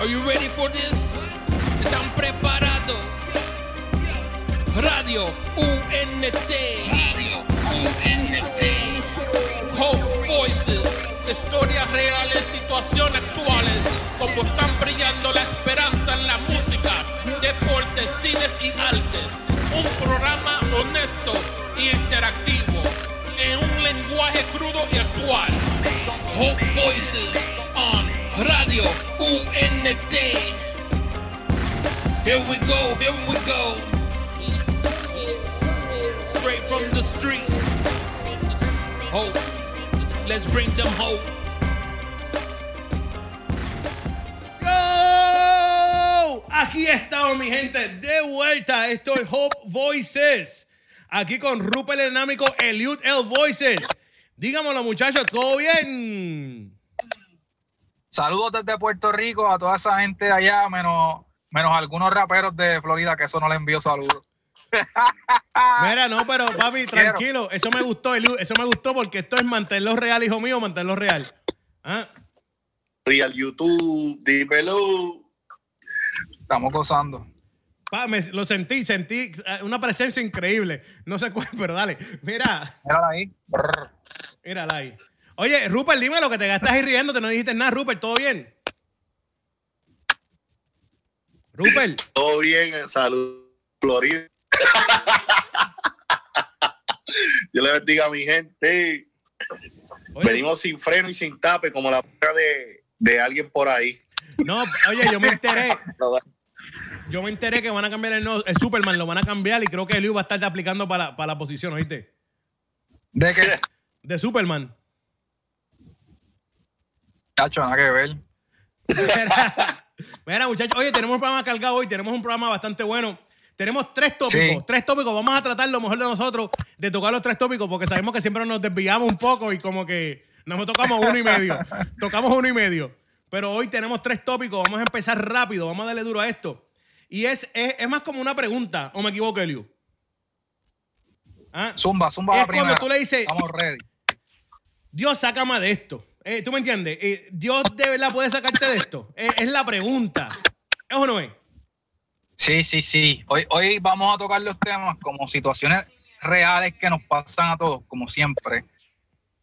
Are you ready for this? ¿Están preparados? Radio UNT. Radio UNT. Hope Voices. Historias reales, situaciones actuales. Como están brillando la esperanza en la música, deportes, cines y artes. Un programa honesto y interactivo. En un lenguaje crudo y actual. Hope Voices Radio UNT. Here we go, here we go. Straight from the streets. Hope. Let's bring them hope. ¡Yo! Aquí estamos, mi gente, de vuelta. Esto es Hope Voices. Aquí con Rupert Enámico, Eliud L Voices. Dígamelo, muchachos, ¿todo bien? Saludos desde Puerto Rico a toda esa gente allá, menos, menos algunos raperos de Florida, que eso no les envío saludos. Mira, no, pero papi, Quiero. tranquilo. Eso me gustó. Eso me gustó porque esto es mantenerlo real, hijo mío, mantenerlo real. ¿Ah? Real YouTube, dímelo. Estamos gozando. Pa, me- lo sentí, sentí eh, una presencia increíble. No sé cuál, pero dale. Mira, Mírala ahí. Brr. mírala ahí. Oye, Rupert, dime lo que te gastas ahí riéndote. No dijiste nada, Rupert, ¿todo bien? Rupert, Todo bien, salud, Florida. Yo le bendiga a mi gente. oye, Venimos sin freno y sin tape, como la boca de, de alguien por ahí. no, oye, yo me enteré, yo me enteré que van a cambiar el, no- el Superman, lo van a cambiar y creo que Eliud va a estar aplicando para, la- para la posición, ¿oíste? De que, De Superman. Chacho, nada que ver. Mira, muchachos, oye, tenemos un programa cargado hoy, tenemos un programa bastante bueno. Tenemos tres tópicos, Sí. tres tópicos. Vamos a tratar lo mejor de nosotros de tocar los tres tópicos porque sabemos que siempre nos desviamos un poco y como que nos tocamos uno y medio. tocamos uno y medio. Pero hoy tenemos tres tópicos. Vamos a empezar rápido. Vamos a darle duro a esto. Y es, es, es más como una pregunta, ¿o me equivoco, Eliu? ¿Ah? Zumba, zumba Es la cuando primera. tú le dices- Estamos ready. Dios, sácame de esto. Eh, ¿Tú me entiendes? Eh, Dios de verdad puede sacarte de esto. Eh, es la pregunta. ¿Es o no es? Sí, sí, sí. Hoy, hoy vamos a tocar los temas como situaciones reales que nos pasan a todos, como siempre.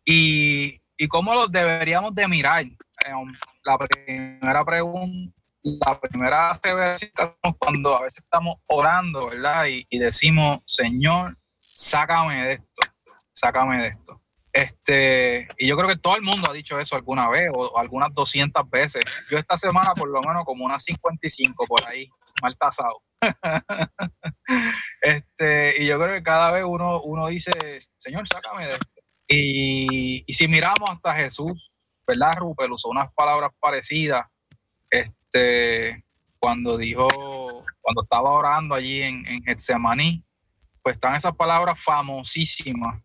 Y, y cómo los deberíamos de mirar. Um, la primera pregunta, la primera aseveración cuando a veces estamos orando, ¿verdad? Y, y decimos, Señor, sácame de esto, sácame de esto. Este, y yo creo que todo el mundo ha dicho eso alguna vez o, algunas 200 veces. Yo esta semana por lo menos como unas 55 por ahí, mal tasado. este, y yo creo que cada vez uno, uno dice, Señor, sácame de esto. Y, y si miramos hasta Jesús, ¿verdad, Rupel? Usó unas palabras parecidas. Este, cuando dijo, cuando estaba orando allí en, en Getsemaní, pues están esas palabras famosísimas.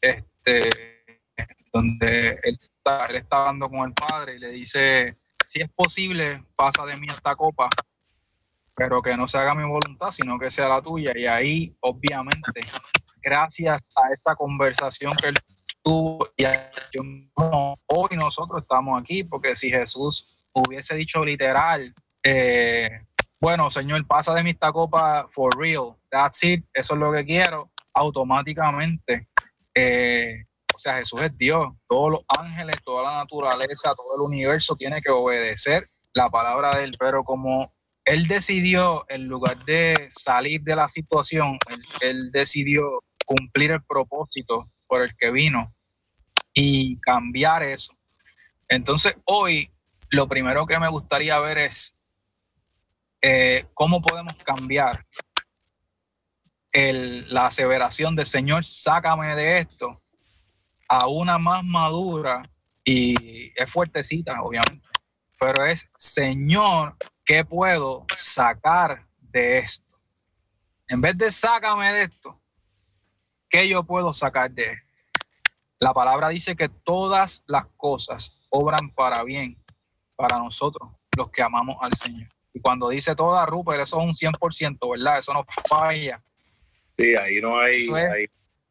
Este, donde él está, él está hablando con el Padre y le dice, si es posible, pasa de mí esta copa, pero que no se haga mi voluntad, sino que sea la tuya. Y ahí, obviamente, gracias a esta conversación que él tuvo, y yo- hoy nosotros estamos aquí, porque si Jesús hubiese dicho literal, eh, bueno, Señor, pasa de mí esta copa for real, that's it, eso es lo que quiero, automáticamente, eh, o sea, Jesús es Dios, todos los ángeles, toda la naturaleza, todo el universo tiene que obedecer la palabra de él, pero como él decidió, en lugar de salir de la situación, él, decidió cumplir el propósito por el que vino y cambiar eso. Entonces, hoy lo primero que me gustaría ver es eh, cómo podemos cambiar la aseveración del Señor, sácame de esto, a una más madura y es fuertecita, obviamente, pero es, Señor, ¿qué puedo sacar de esto? En vez de sácame de esto, ¿qué yo puedo sacar de esto? La palabra dice que todas las cosas obran para bien para nosotros, los que amamos al Señor. Y cuando dice toda, Rupert, eso es un 100%, ¿verdad? Eso no falla. Sí, ahí no hay, Eso es. hay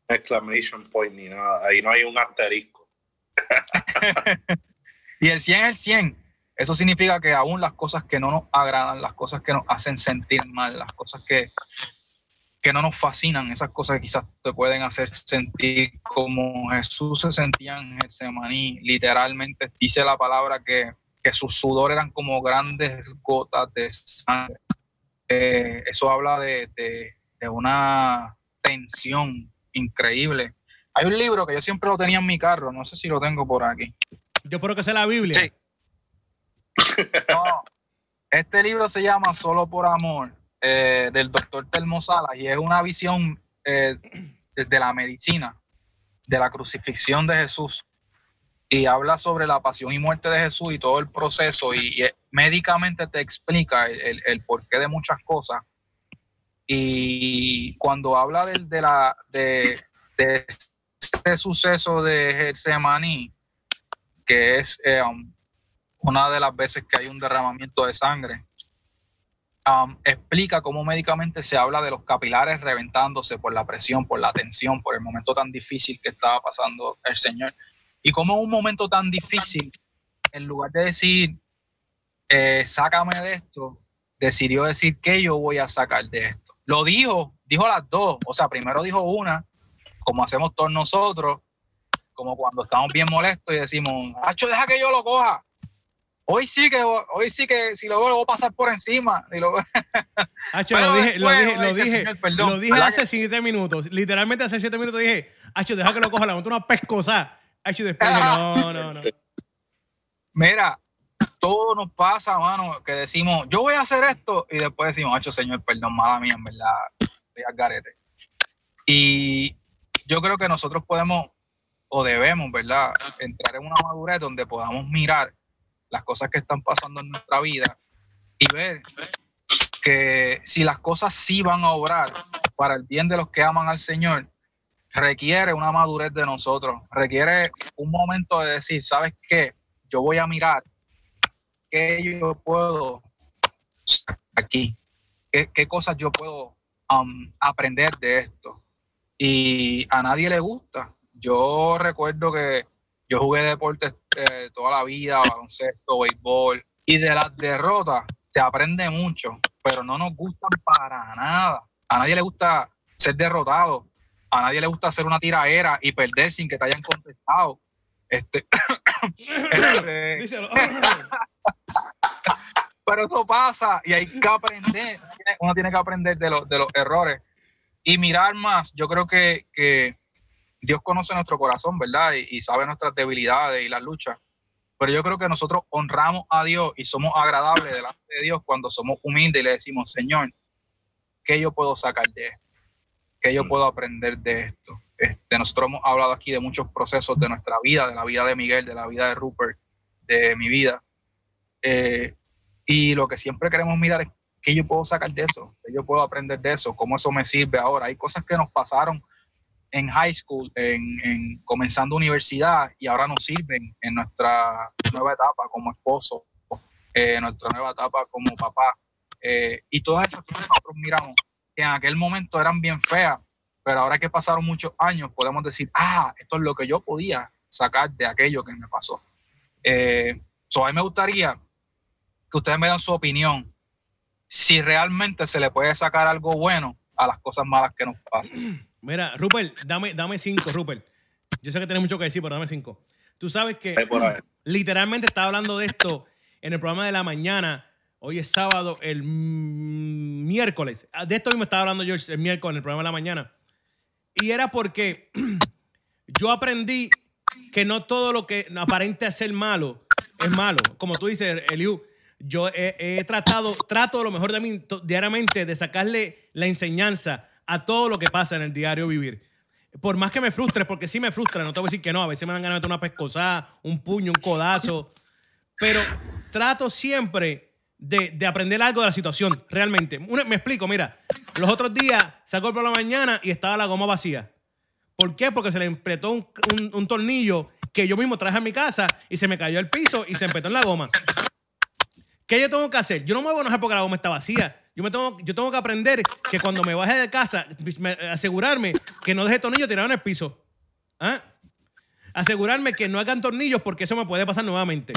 exclamation point ni nada. Ahí no hay un asterisco. Y el 100 es el 100. Eso significa que aún las cosas que no nos agradan, las cosas que nos hacen sentir mal, las cosas que, que no nos fascinan, esas cosas que quizás te pueden hacer sentir como Jesús se sentía en Getsemaní. Literalmente dice la palabra que, que sus sudor eran como grandes gotas de sangre. Eh, eso habla de, de, de una tensión increíble. Hay un libro que yo siempre lo tenía en mi carro, no sé si lo tengo por aquí. Yo espero que sea la Biblia. Sí. No, este libro se llama Solo por Amor, eh, del doctor Telmo Salas, y es una visión eh, de la medicina, de la crucifixión de Jesús. Y habla sobre la pasión y muerte de Jesús y todo el proceso, y, y médicamente te explica el, el, el porqué de muchas cosas. Y cuando habla de, de la, de, de este suceso de Getsemaní, que es eh, um, una de las veces que hay un derramamiento de sangre, um, explica cómo médicamente se habla de los capilares reventándose por la presión, por la tensión, por el momento tan difícil que estaba pasando el Señor. Y cómo un momento tan difícil, en lugar de decir, eh, sácame de esto, decidió decir que yo voy a sacar de esto. Lo dijo, dijo las dos, o sea, primero dijo una, como hacemos todos nosotros, como cuando estamos bien molestos y decimos, Hacho, deja que yo lo coja. Hoy sí que, hoy sí que si lo veo, lo voy a pasar por encima. Y lo... Hacho, Pero lo dije, lo dije, lo dije, "Señor, perdón", lo dije ¿verdad hace siete minutos. Literalmente hace siete minutos dije, Hacho, deja que lo coja, la monto una pescosa. Hacho, después dije, no, no, no. Mira, todo nos pasa, mano, que decimos, yo voy a hacer esto, y después decimos, Hacho, señor, perdón, mala mía, en verdad, estoy al garete. Y yo creo que nosotros podemos o debemos, ¿verdad?, entrar en una madurez donde podamos mirar las cosas que están pasando en nuestra vida y ver que si las cosas sí van a obrar para el bien de los que aman al Señor, requiere una madurez de nosotros, requiere un momento de decir, ¿sabes qué? Yo voy a mirar qué yo puedo aquí, qué, qué cosas yo puedo um, aprender de esto. Y a nadie le gusta. Yo recuerdo que yo jugué deportes eh, toda la vida, baloncesto, béisbol, y de las derrotas se aprende mucho, pero no nos gustan para nada. A nadie le gusta ser derrotado, a nadie le gusta hacer una tiraera y perder sin que te hayan contestado. Este, este, Díselo. pero eso pasa y hay que aprender. Uno tiene que aprender de, los de los errores y mirar más. Yo creo que, que Dios conoce nuestro corazón, ¿verdad? Y, y, sabe nuestras debilidades y las luchas. Pero yo creo que nosotros honramos a Dios y somos agradables delante de Dios cuando somos humildes y le decimos, Señor, ¿qué yo puedo sacar de esto? ¿Qué yo puedo aprender de esto? Este, nosotros hemos hablado aquí de muchos procesos de nuestra vida, de la vida de Miguel, de la vida de Rupert, de mi vida. Eh, y lo que siempre queremos mirar es qué yo puedo sacar de eso, qué yo puedo aprender de eso, cómo eso me sirve ahora. Hay cosas que nos pasaron en high school, en, en comenzando universidad y ahora nos sirven en nuestra nueva etapa como esposo, eh, nuestra nueva etapa como papá. Eh, y todas esas cosas nosotros miramos que en aquel momento eran bien feas, pero ahora que pasaron muchos años podemos decir, ah, esto es lo que yo podía sacar de aquello que me pasó. Eh, so a mí me gustaría que ustedes me dan su opinión si realmente se le puede sacar algo bueno a las cosas malas que nos pasan. Mira, Rupert, dame, dame cinco, Rupert. Yo sé que tienes mucho que decir, pero dame cinco. Tú sabes que literalmente estaba hablando de esto en el programa de la mañana. Hoy es sábado, el miércoles. De esto mismo estaba hablando yo el miércoles en el programa de la mañana. Y era porque yo aprendí que no todo lo que aparente ser malo es malo. Como tú dices, Eliu, yo he, tratado, trato lo mejor de mí diariamente de sacarle la enseñanza a todo lo que pasa en el diario vivir. Por más que me frustre, porque sí me frustra, no te voy a decir que no, a veces me dan ganas de meter una pescosada, un puño, un codazo, pero trato siempre de, de aprender algo de la situación, realmente. Me explico, mira, los otros días sacó por la mañana y estaba la goma vacía. ¿Por qué? Porque se le empetó un, un- tornillo que yo mismo traje a mi casa y se me cayó al piso y se empetó en la goma. ¿Qué yo tengo que hacer? Yo no me voy a enojar porque la goma está vacía. Yo, me tengo, yo tengo que aprender que cuando me baje de casa, me- asegurarme que no deje tornillo tirado en el piso. ¿Ah? Asegurarme que no hagan tornillos porque eso me puede pasar nuevamente.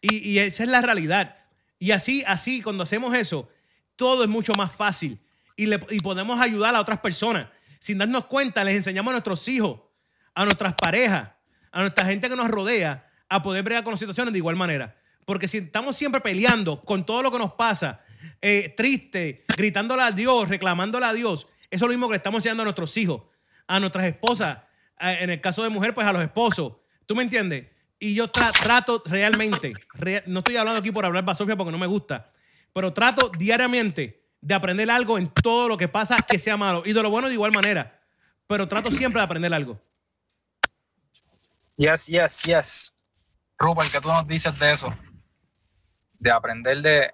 Y, y esa es la realidad. Y así, así, cuando hacemos eso, todo es mucho más fácil. Y, le, y podemos ayudar a otras personas. Sin darnos cuenta, les enseñamos a nuestros hijos, a nuestras parejas, a nuestra gente que nos rodea, a poder bregar con las situaciones de igual manera. Porque si estamos siempre peleando con todo lo que nos pasa, eh, triste, gritándole a Dios, reclamándole a Dios, eso es lo mismo que le estamos enseñando a nuestros hijos, a nuestras esposas, a- en el caso de mujer, pues a los esposos. ¿Tú me entiendes? Y yo tra- trato realmente, rea- no estoy hablando aquí por hablar basofia porque no me gusta, pero trato diariamente de aprender algo en todo lo que pasa que sea malo y de lo bueno de igual manera, pero trato siempre de aprender algo. Yes, yes, yes. Rupert, ¿qué tú nos dices de eso? De aprender de,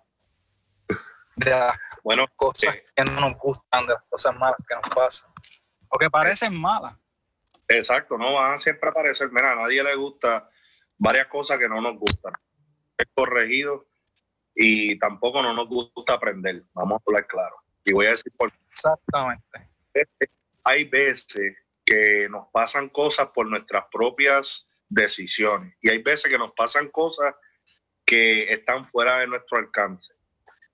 de las Bueno, cosas eh, que no nos gustan, de las cosas malas que nos pasan. O que parecen malas. exacto, no van a siempre aparecer. Mira, a nadie le gusta varias cosas que no nos gustan. Es corregido y tampoco no nos gusta aprender. Vamos a hablar claro. Y voy a decir por Exactamente. hay veces que nos pasan cosas por nuestras propias decisiones y hay veces que nos pasan cosas que están fuera de nuestro alcance.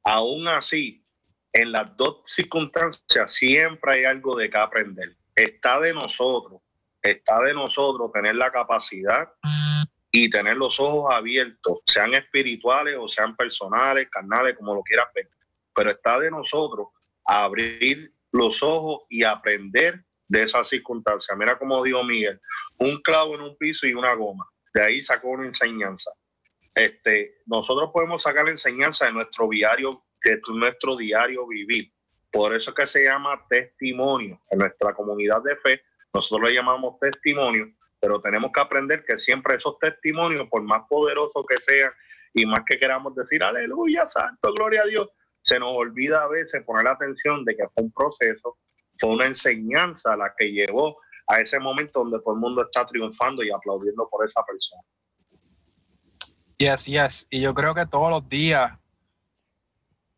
Aún así, en las dos circunstancias siempre hay algo de que aprender. Está de nosotros, está de nosotros tener la capacidad y tener los ojos abiertos, sean espirituales o sean personales, carnales, como lo quieras ver. Pero está de nosotros abrir los ojos y aprender de esa circunstancia. Mira como dijo Miguel, un clavo en un piso y una goma. De ahí sacó una enseñanza. Este, nosotros podemos sacar la enseñanza de nuestro diario, de nuestro diario vivir. Por eso es que se llama testimonio. En nuestra comunidad de fe, nosotros le llamamos testimonio, pero tenemos que aprender que siempre esos testimonios, por más poderosos que sean y más que queramos decir, aleluya, santo, gloria a Dios, se nos olvida a veces poner la atención de que fue un proceso, fue una enseñanza la que llevó a ese momento donde todo el mundo está triunfando y aplaudiendo por esa persona. Yes, yes. Y yo creo que todos los días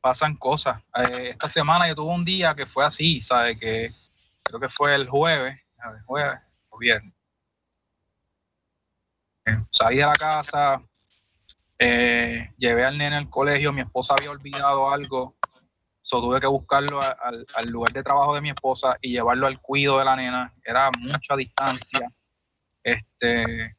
pasan cosas. Eh, esta semana yo tuve un día que fue así, ¿sabes? Que creo que fue el jueves, ver, jueves o viernes. Salí de la casa, eh, llevé al nene al colegio, mi esposa había olvidado algo, so tuve que buscarlo al, lugar de trabajo de mi esposa y llevarlo al cuido de la nena. Era mucha distancia. Este,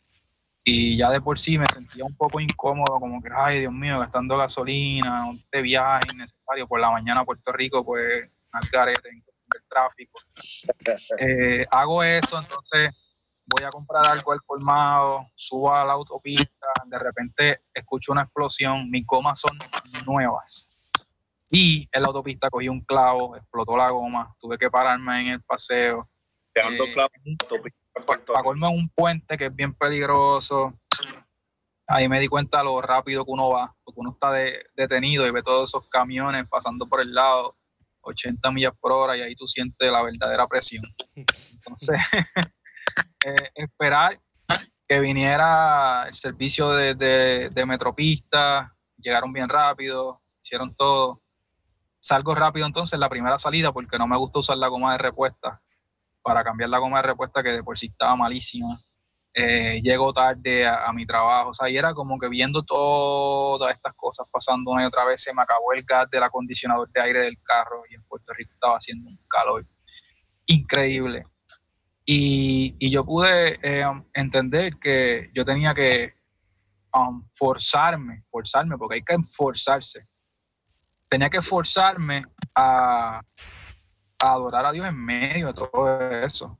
y ya de por sí me sentía un poco incómodo, como que, ay, Dios mío, gastando gasolina, este viaje innecesario por la mañana a Puerto Rico, pues, al garete, en del tráfico. Eh, hago eso, entonces voy a comprar algo al colmado, subo a la autopista, de repente escucho una explosión, mis gomas son nuevas. Y en la autopista cogí un clavo, explotó la goma, tuve que pararme en el paseo. Dejando Eh, Puerto para Rico. colmo en un puente que es bien peligroso. Ahí me di cuenta lo rápido que uno va, porque uno está de- detenido y ve todos esos camiones pasando por el lado, 80 millas por hora, y ahí tú sientes la verdadera presión. Entonces, eh, esperar que viniera el servicio de, de, Metropista, llegaron bien rápido, hicieron todo. Salgo rápido entonces la primera salida porque no me gusta usar la goma de repuesta para cambiar la goma de repuesta que de por sí estaba malísima. Eh, llego tarde a, a mi trabajo, o sea, y era como que viendo todas estas cosas pasando una y otra vez, se me acabó el gas del acondicionador de aire del carro y en Puerto Rico estaba haciendo un calor increíble. Y, yo pude eh, entender que yo tenía que um, forzarme, forzarme, porque hay que forzarse. Tenía que forzarme a, adorar a Dios en medio de todo eso.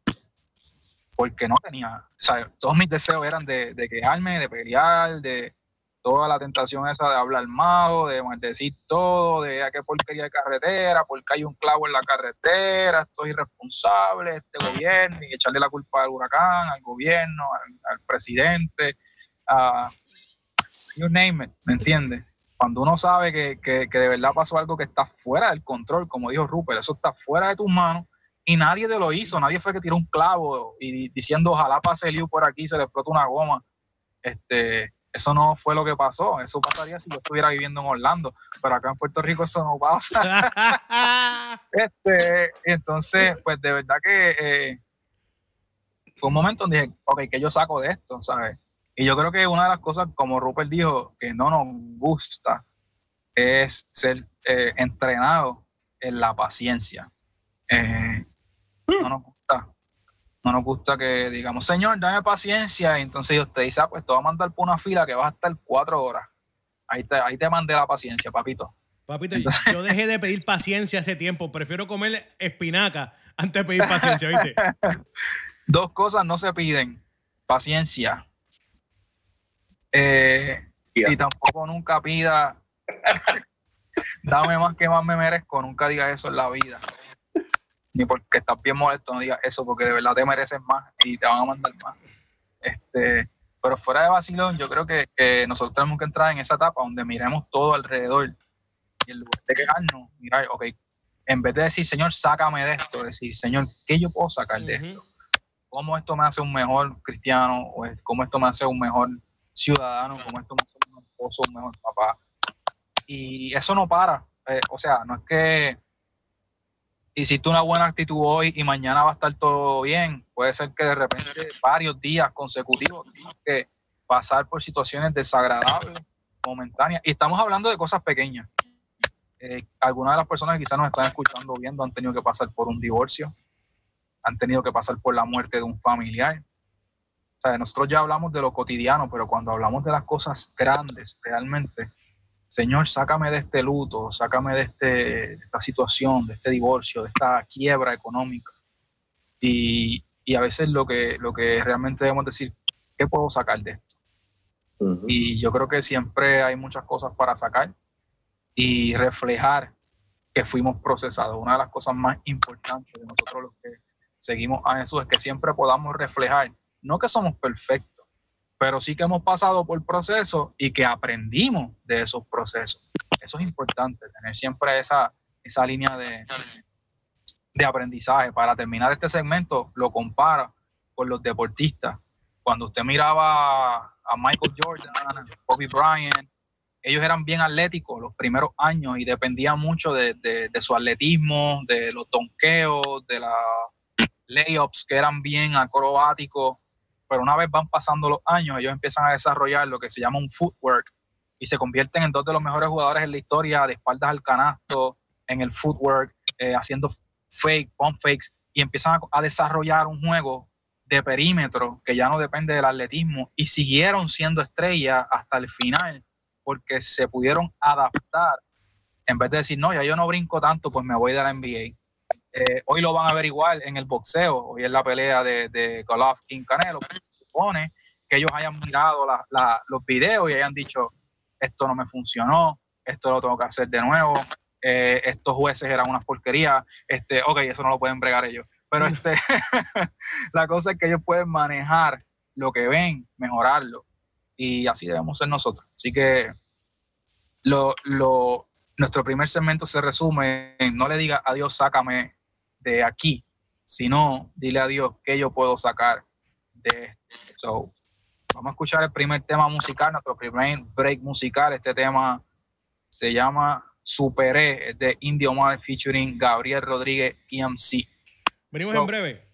Porque no tenía, o sea, todos mis deseos eran de quejarme, de pelear, de toda la tentación esa de hablar malo, de maldecir todo, de a qué porquería de carretera, porque hay un clavo en la carretera, estoy irresponsable, este gobierno, y echarle la culpa al huracán, al gobierno, al, presidente, a you name it, ¿me entiendes? Cuando uno sabe que, que, de verdad pasó algo que está fuera del control, como dijo Rupert, eso está fuera de tus manos y nadie te lo hizo, nadie fue que tiró un clavo y diciendo ojalá pase el lío por aquí se le explota una goma. Este, eso no fue lo que pasó, eso pasaría si yo estuviera viviendo en Orlando, pero acá en Puerto Rico eso no pasa. este, entonces, pues de verdad que eh, fue un momento donde dije, ok, ¿qué yo saco de esto? ¿sabes? Y yo creo que una de las cosas, como Rupert dijo, que no nos gusta es ser eh, entrenado en la paciencia. Eh, no nos gusta. No nos gusta que digamos, Señor, dame paciencia. Y entonces Dios te dice, ah, pues te voy a mandar por una fila que vas a estar cuatro horas. Ahí te, ahí te mandé la paciencia, papito. Papito, yo dejé de pedir paciencia hace tiempo. Prefiero comer espinaca antes de pedir paciencia, ¿viste? Dos cosas no se piden. Paciencia. Eh, Y tampoco nunca pida dame más que más me merezco, nunca digas eso en la vida. Ni porque estás bien molesto, no digas eso, porque de verdad te mereces más y te van a mandar más. Este, pero fuera de vacilón, yo creo que, nosotros tenemos que entrar en esa etapa donde miremos todo alrededor y en lugar de quejarnos, mirar, ok, en vez de decir, Señor, sácame de esto, decir, Señor, ¿qué yo puedo sacar de esto? ¿Cómo esto me hace un mejor cristiano? ¿O cómo esto me hace un mejor ciudadano? ¿Cómo esto me hace un esposo, un mejor papá? y eso no para. Eh, o sea, no es que hiciste una buena actitud hoy y mañana va a estar todo bien. Puede ser que de repente varios días consecutivos tienes que pasar por situaciones desagradables, momentáneas. Y estamos hablando de cosas pequeñas. Eh, algunas de las personas que quizás nos están escuchando viendo han tenido que pasar por un divorcio, han tenido que pasar por la muerte de un familiar. O sea, nosotros ya hablamos de lo cotidiano, pero cuando hablamos de las cosas grandes, realmente, Señor, sácame de este luto, sácame de, este, esta situación, de este divorcio, de esta quiebra económica. Y, a veces lo que, lo que realmente debemos decir, ¿qué puedo sacar de esto? Y yo creo que siempre hay muchas cosas para sacar y reflejar que fuimos procesados. Una de las cosas más importantes de nosotros los que seguimos a Jesús es que siempre podamos reflejar, no que somos perfectos, pero sí que hemos pasado por procesos y que aprendimos de esos procesos. Eso es importante, tener siempre esa, esa línea de, de aprendizaje. Para terminar este segmento, lo compara con los deportistas. Cuando usted miraba a Michael Jordan, Kobe Bryant, ellos eran bien atléticos los primeros años y dependían mucho de, de su atletismo, de los donkeos, de las layups que eran bien acrobáticos pero una vez van pasando los años, ellos empiezan a desarrollar lo que se llama un footwork y se convierten en dos de los mejores jugadores en la historia de espaldas al canasto, en el footwork, eh, haciendo fake, pump fakes, y empiezan a, desarrollar un juego de perímetro que ya no depende del atletismo y siguieron siendo estrellas hasta el final porque se pudieron adaptar en vez de decir, no, ya yo no brinco tanto, pues me voy de la NBA. Eh, hoy lo van a ver igual en el boxeo, hoy en la pelea de, de Golovkin Canelo. Se supone que ellos hayan mirado los videos y hayan dicho, esto no me funcionó, esto lo tengo que hacer de nuevo, eh, estos jueces eran unas porquerías, este, ok, eso no lo pueden bregar ellos. Pero mm. este, la cosa es que ellos pueden manejar lo que ven, mejorarlo. Y así debemos ser nosotros. Así que lo, lo, nuestro primer segmento se resume en no le diga adiós, sácame de aquí, sino dile a Dios qué yo puedo sacar de esto. vamos a escuchar el primer tema musical, nuestro primer break musical. Este tema se llama Superé, de Indio Mar featuring Gabriel Rodríguez EMC. Venimos en breve.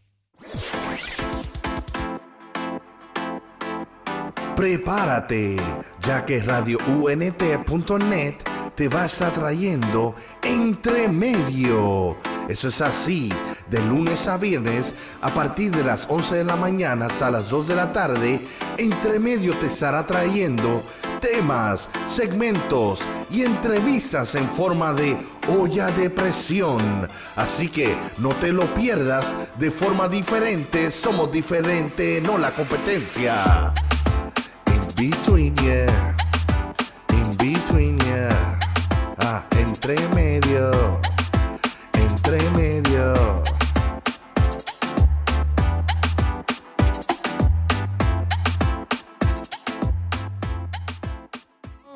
Prepárate, ya que radiount.net te va a estar trayendo entre medio eso es así, de lunes a viernes, a partir de las 11 de la mañana hasta las 2 de la tarde, entre medio te estará trayendo temas, segmentos y entrevistas en forma de olla de presión. Así que no te lo pierdas de forma diferente, somos diferente, no la competencia. In between, yeah. In between, yeah. Ah, entre medio entre medio.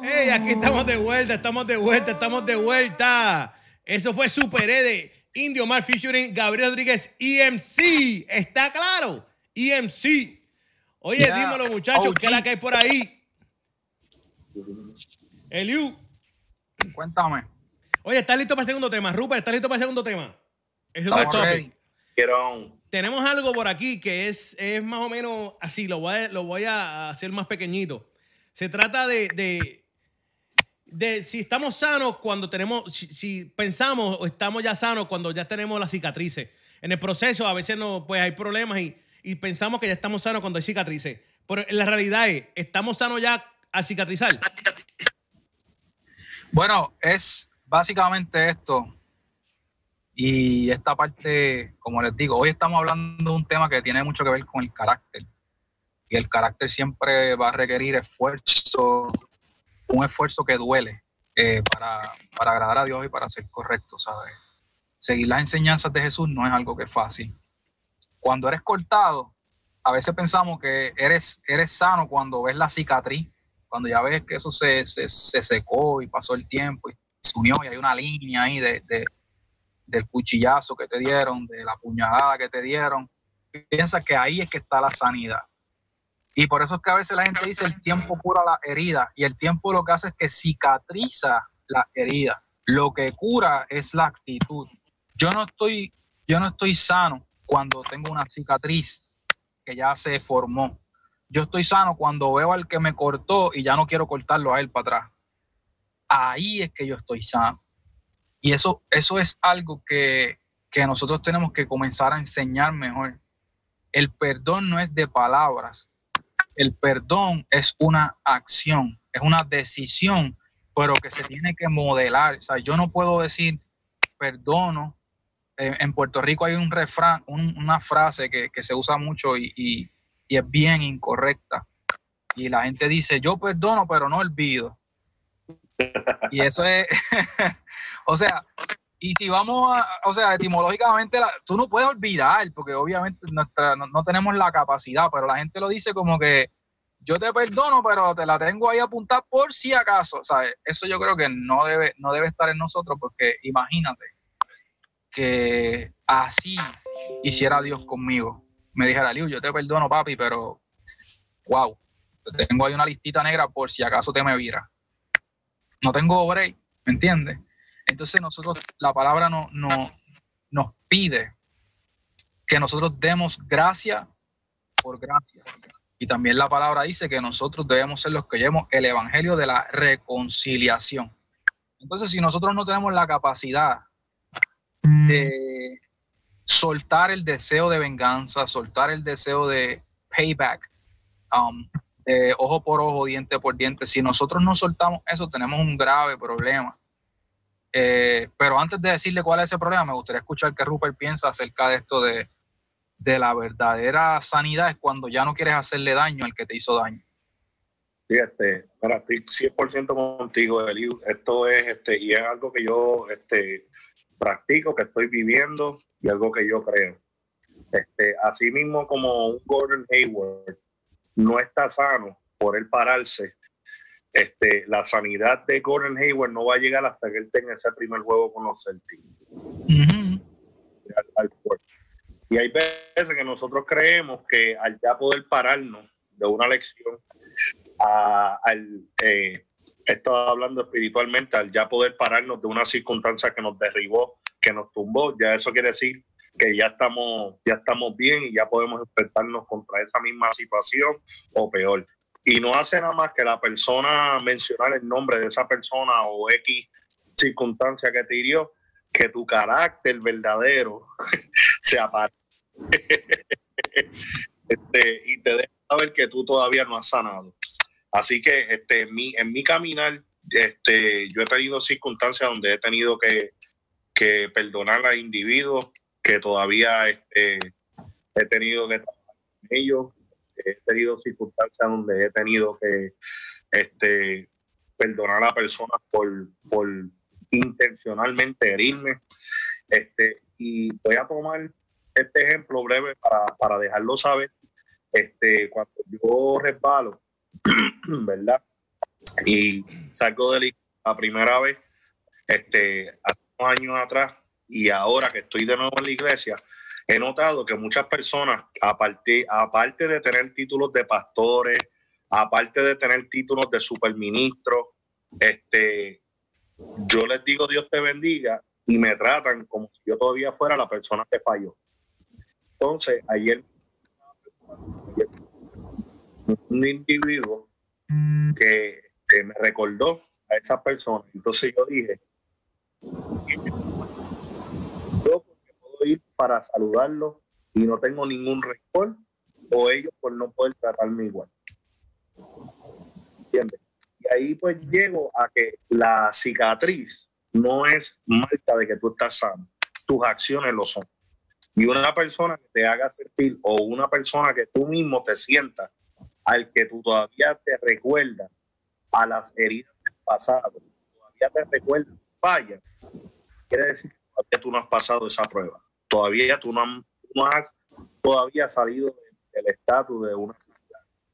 Hey, aquí estamos de vuelta, estamos de vuelta, estamos de vuelta. Eso fue Super E de Indio Mar featuring Gabriel Rodríguez EMC. ¿Está claro? EMC. Oye, dímelo, muchachos, ¿qué es la que hay por ahí? Eliu. Cuéntame. Oye, ¿estás listo para el segundo tema? Rupert, ¿estás listo para el segundo tema? Ese es el topic. tenemos algo por aquí que es, es más o menos así, lo voy, a, lo voy a hacer más pequeñito. Se trata de, de, de si estamos sanos cuando tenemos, si, si, pensamos o estamos ya sanos cuando ya tenemos las cicatrices. En el proceso a veces no, pues hay problemas y, y pensamos que ya estamos sanos cuando hay cicatrices. Pero la realidad es, ¿estamos sanos ya al cicatrizar? Bueno, es básicamente esto. Y esta parte, como les digo, hoy estamos hablando de un tema que tiene mucho que ver con el carácter. Y el carácter siempre va a requerir esfuerzo, un esfuerzo que duele eh, para, para agradar a Dios y para ser correcto, ¿sabes? Seguir las enseñanzas de Jesús no es algo que es fácil. Cuando eres cortado, a veces pensamos que eres, eres sano cuando ves la cicatriz, cuando ya ves que eso se, se, se secó y pasó el tiempo y y hay una línea ahí de, del cuchillazo que te dieron, de la puñalada que te dieron, piensa que ahí es que está la sanidad. Y por eso es que a veces la gente dice el tiempo cura la herida y el tiempo lo que hace es que cicatriza la herida. Lo que cura es la actitud. Yo no estoy, yo no estoy sano cuando tengo una cicatriz que ya se formó. Yo estoy sano cuando veo al que me cortó y ya no quiero cortarlo a él para atrás. Ahí es que yo estoy sano. Y eso, eso es algo que, que nosotros tenemos que comenzar a enseñar mejor. El perdón no es de palabras. El perdón es una acción, es una decisión, pero que se tiene que modelar. O sea, yo no puedo decir perdono. En Puerto Rico hay un refrán, una frase que, que, se usa mucho y, y, y es bien incorrecta. Y la gente dice, yo perdono, pero no olvido. Y eso es, o sea, y si vamos a, o sea, etimológicamente, tú no puedes olvidar, porque obviamente nuestra, no, no, tenemos la capacidad, pero la gente lo dice como que yo te perdono, pero te la tengo ahí apuntada por si acaso, ¿sabes? Eso yo creo que no debe, no debe estar en nosotros, porque imagínate que así hiciera Dios conmigo. Me dijera, Liu, yo te perdono, papi, pero wow, te tengo ahí una listita negra por si acaso te me vira no tengo break, ¿me entiendes? Entonces nosotros, la palabra no, no, nos pide que nosotros demos gracia por gracia. Y también la palabra dice que nosotros debemos ser los que llevemos el evangelio de la reconciliación. Entonces, si nosotros no tenemos la capacidad de soltar el deseo de venganza, soltar el deseo de payback, um, ojo por ojo, diente por diente. Si nosotros no soltamos eso, tenemos un grave problema. Eh, pero antes de decirle cuál es ese problema, me gustaría escuchar qué Rupert piensa acerca de esto de, de la verdadera sanidad, es cuando ya no quieres hacerle daño al que te hizo daño. Fíjate, para estoy 100% contigo, Eli. Esto es, este, y es algo que yo este, practico, que estoy viviendo y algo que yo creo. Este, así mismo como un Gordon Hayward, no está sano por él pararse, este, la sanidad de Gordon Hayward no va a llegar hasta que él tenga ese primer juego con los Celtics. y hay veces que nosotros creemos que al ya poder pararnos de una lección, al, eh, hablando espiritualmente, al ya poder pararnos de una circunstancia que nos derribó, que nos tumbó, ya eso quiere decir que ya estamos, ya estamos bien y ya podemos enfrentarnos contra esa misma situación o peor. Y no hace nada más que la persona mencionar el nombre de esa persona o X circunstancia que te hirió, que tu carácter verdadero se aparece. este, y te deja saber que tú todavía no has sanado. Así que este, en, mi, en mi caminar, este, yo he tenido circunstancias donde he tenido que, que perdonar a individuos que todavía este, he tenido que trabajar con ellos, he tenido circunstancias donde he tenido que este, perdonar a la persona por, por intencionalmente herirme. Este, y voy a tomar este ejemplo breve para, para dejarlo saber. Este, cuando yo resbalo, ¿verdad? Y salgo de la primera vez, este, hace unos años atrás, y ahora que estoy de nuevo en la iglesia, he notado que muchas personas, aparte, aparte de tener títulos de pastores, aparte de tener títulos de superministro, este, yo les digo Dios te bendiga y me tratan como si yo todavía fuera la persona que falló. Entonces, ayer un individuo que, me recordó a esa persona. Entonces yo dije, ir para saludarlo y no tengo ningún rencor, o ellos por no poder tratarme igual. Y ahí pues llego a que la cicatriz no es marca de que tú estás sano, tus acciones lo son. Y una persona que te haga sentir o una persona que tú mismo te sientas al que tú todavía te recuerdas a las heridas del pasado, todavía te recuerdas falla, quiere decir que tú no has pasado esa prueba. Todavía tú no, has todavía salido del estatus de una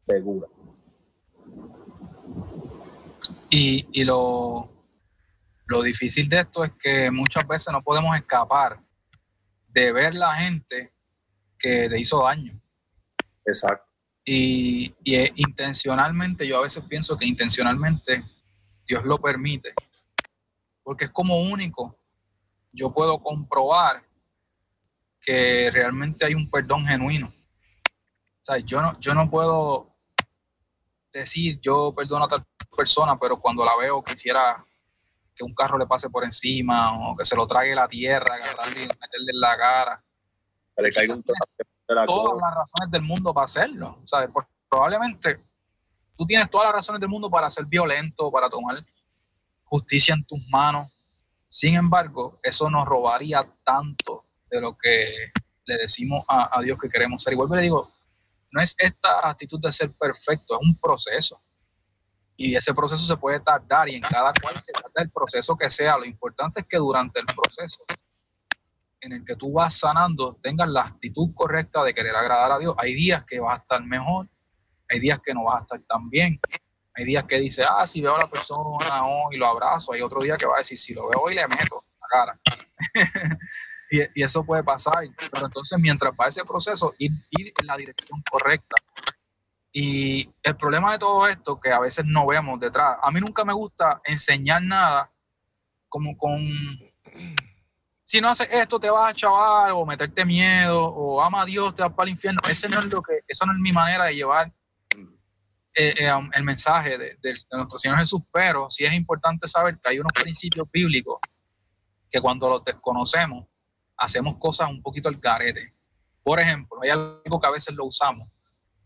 segura. Y, y lo, lo difícil de esto es que muchas veces no podemos escapar de ver la gente que te hizo daño. Exacto. Y, intencionalmente, yo a veces pienso que intencionalmente Dios lo permite, porque es como único. Yo puedo comprobar que realmente hay un perdón genuino. O sea, yo no, yo no puedo decir yo perdono a tal persona, pero cuando la veo quisiera que un carro le pase por encima o que se lo trague la tierra, agarrarle y meterle en la cara. un todas las razones del mundo para hacerlo. ¿sabes? probablemente tú tienes todas las razones del mundo para ser violento, para tomar justicia en tus manos. Sin embargo, eso nos robaría tanto de lo que le decimos a, Dios que queremos ser. Vuelvo y le digo, no es esta actitud de ser perfecto, es un proceso. Y ese proceso se puede tardar y en cada cual se trata el proceso que sea. Lo importante es que durante el proceso en el que tú vas sanando tengas la actitud correcta de querer agradar a Dios. Hay días que vas a estar mejor, hay días que no vas a estar tan bien. Hay días que dice, ah, si veo a la persona hoy y lo abrazo. Hay otro día que va a decir, si lo veo hoy le meto la cara. y, eso puede pasar. Pero entonces, mientras va ese proceso, ir, ir en la dirección correcta. Y el problema de todo esto, que a veces no vemos detrás, a mí nunca me gusta enseñar nada como con si no haces esto te vas a chaval o meterte miedo o ama a Dios te vas para el infierno. Ese no es lo que, esa no es mi manera de llevar eh, eh, um, el mensaje de, nuestro Señor Jesús, pero sí es importante saber que hay unos principios bíblicos que cuando los desconocemos hacemos cosas un poquito al carete. Por ejemplo, hay algo que a veces lo usamos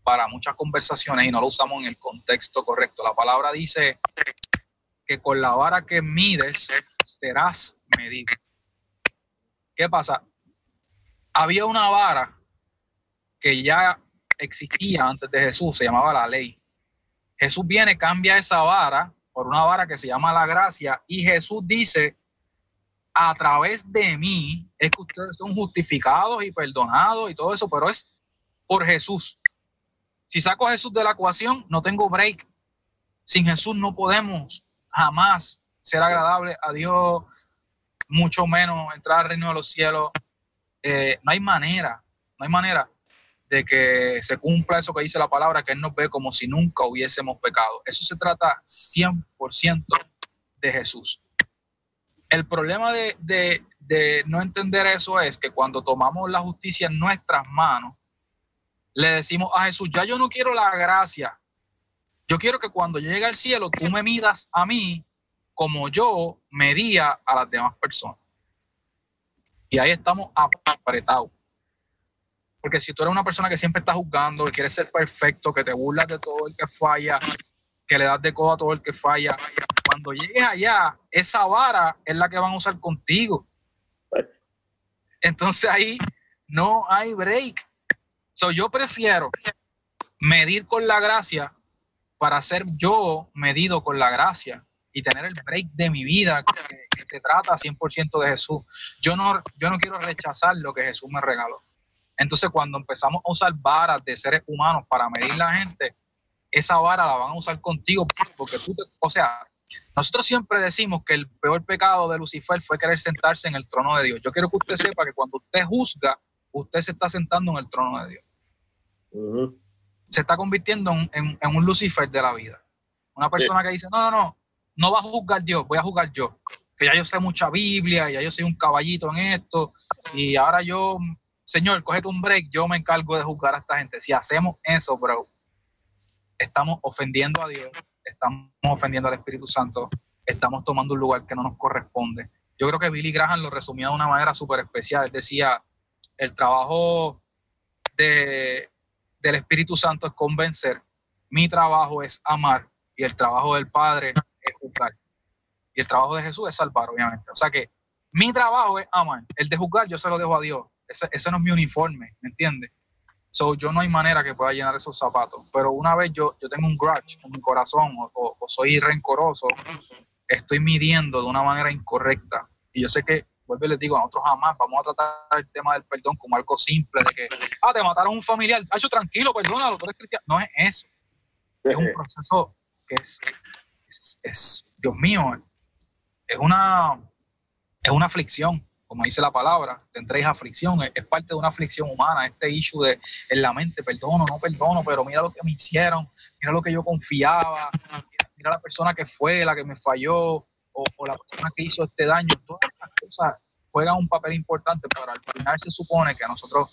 para muchas conversaciones y no lo usamos en el contexto correcto. La palabra dice que con la vara que mides serás medido. ¿Qué pasa? Había una vara que ya existía antes de Jesús, se llamaba la ley. Jesús viene, cambia esa vara por una vara que se llama la gracia y Jesús dice, a través de mí es que ustedes son justificados y perdonados y todo eso, pero es por Jesús. Si saco a Jesús de la ecuación, no tengo break. Sin Jesús no podemos jamás ser agradable a Dios, mucho menos entrar al reino de los cielos. Eh, no hay manera, no hay manera de que se cumpla eso que dice la palabra, que Él nos ve como si nunca hubiésemos pecado. Eso se trata 100% de Jesús. El problema de, de no entender eso es que cuando tomamos la justicia en nuestras manos, le decimos a Jesús, ya yo no quiero la gracia, yo quiero que cuando llegue al cielo tú me midas a mí como yo medía a las demás personas. Y ahí estamos apretados. Porque si tú eres una persona que siempre está juzgando, que quiere ser perfecto, que te burlas de todo el que falla, que le das de codo a todo el que falla, cuando llegues allá, esa vara es la que van a usar contigo. Entonces ahí no hay break. So, yo prefiero medir con la gracia para ser yo medido con la gracia y tener el break de mi vida que, te trata 100% de Jesús. Yo no, yo no quiero rechazar lo que Jesús me regaló. Entonces, cuando empezamos a usar varas de seres humanos para medir la gente, esa vara la van a usar contigo porque tú, o sea, nosotros siempre decimos que el peor pecado de Lucifer fue querer sentarse en el trono de Dios. Yo quiero que usted sepa que cuando usted juzga, usted se está sentando en el trono de Dios. Se está convirtiendo en, un Lucifer de la vida. Una persona que dice, no, no, no, no va a juzgar Dios, voy a juzgar yo. Que ya yo sé mucha Biblia, ya yo soy un caballito en esto, y ahora yo Señor, cógete un break, yo me encargo de juzgar a esta gente. Si hacemos eso, bro, estamos ofendiendo a Dios, estamos ofendiendo al Espíritu Santo, estamos tomando un lugar que no nos corresponde. Yo creo que Billy Graham lo resumía de una manera súper especial. Él decía, el trabajo de, del Espíritu Santo es convencer, mi trabajo es amar y el trabajo del Padre es juzgar. Y el trabajo de Jesús es salvar, obviamente. O sea que mi trabajo es amar. El de juzgar yo se lo dejo a Dios. Ese, ese no es mi uniforme, ¿me entiendes? So, yo no hay manera que pueda llenar esos zapatos. Pero una vez yo, yo tengo un grudge en mi corazón o, soy rencoroso, estoy midiendo de una manera incorrecta. Y yo sé que, vuelvo y les digo, nosotros jamás vamos a tratar el tema del perdón como algo simple, de que, ah, te mataron un familiar, hecho tranquilo, perdónalo, tú eres cristiano. No es eso. Es un proceso que es, es Dios mío, es una, es una aflicción como dice la palabra, tendréis aflicción, es, parte de una aflicción humana, este issue de en la mente, perdono, no perdono, pero mira lo que me hicieron, mira lo que yo confiaba, mira, la persona que fue, la que me falló, o, la persona que hizo este daño, todas estas cosas juegan un papel importante, pero al final se supone que nosotros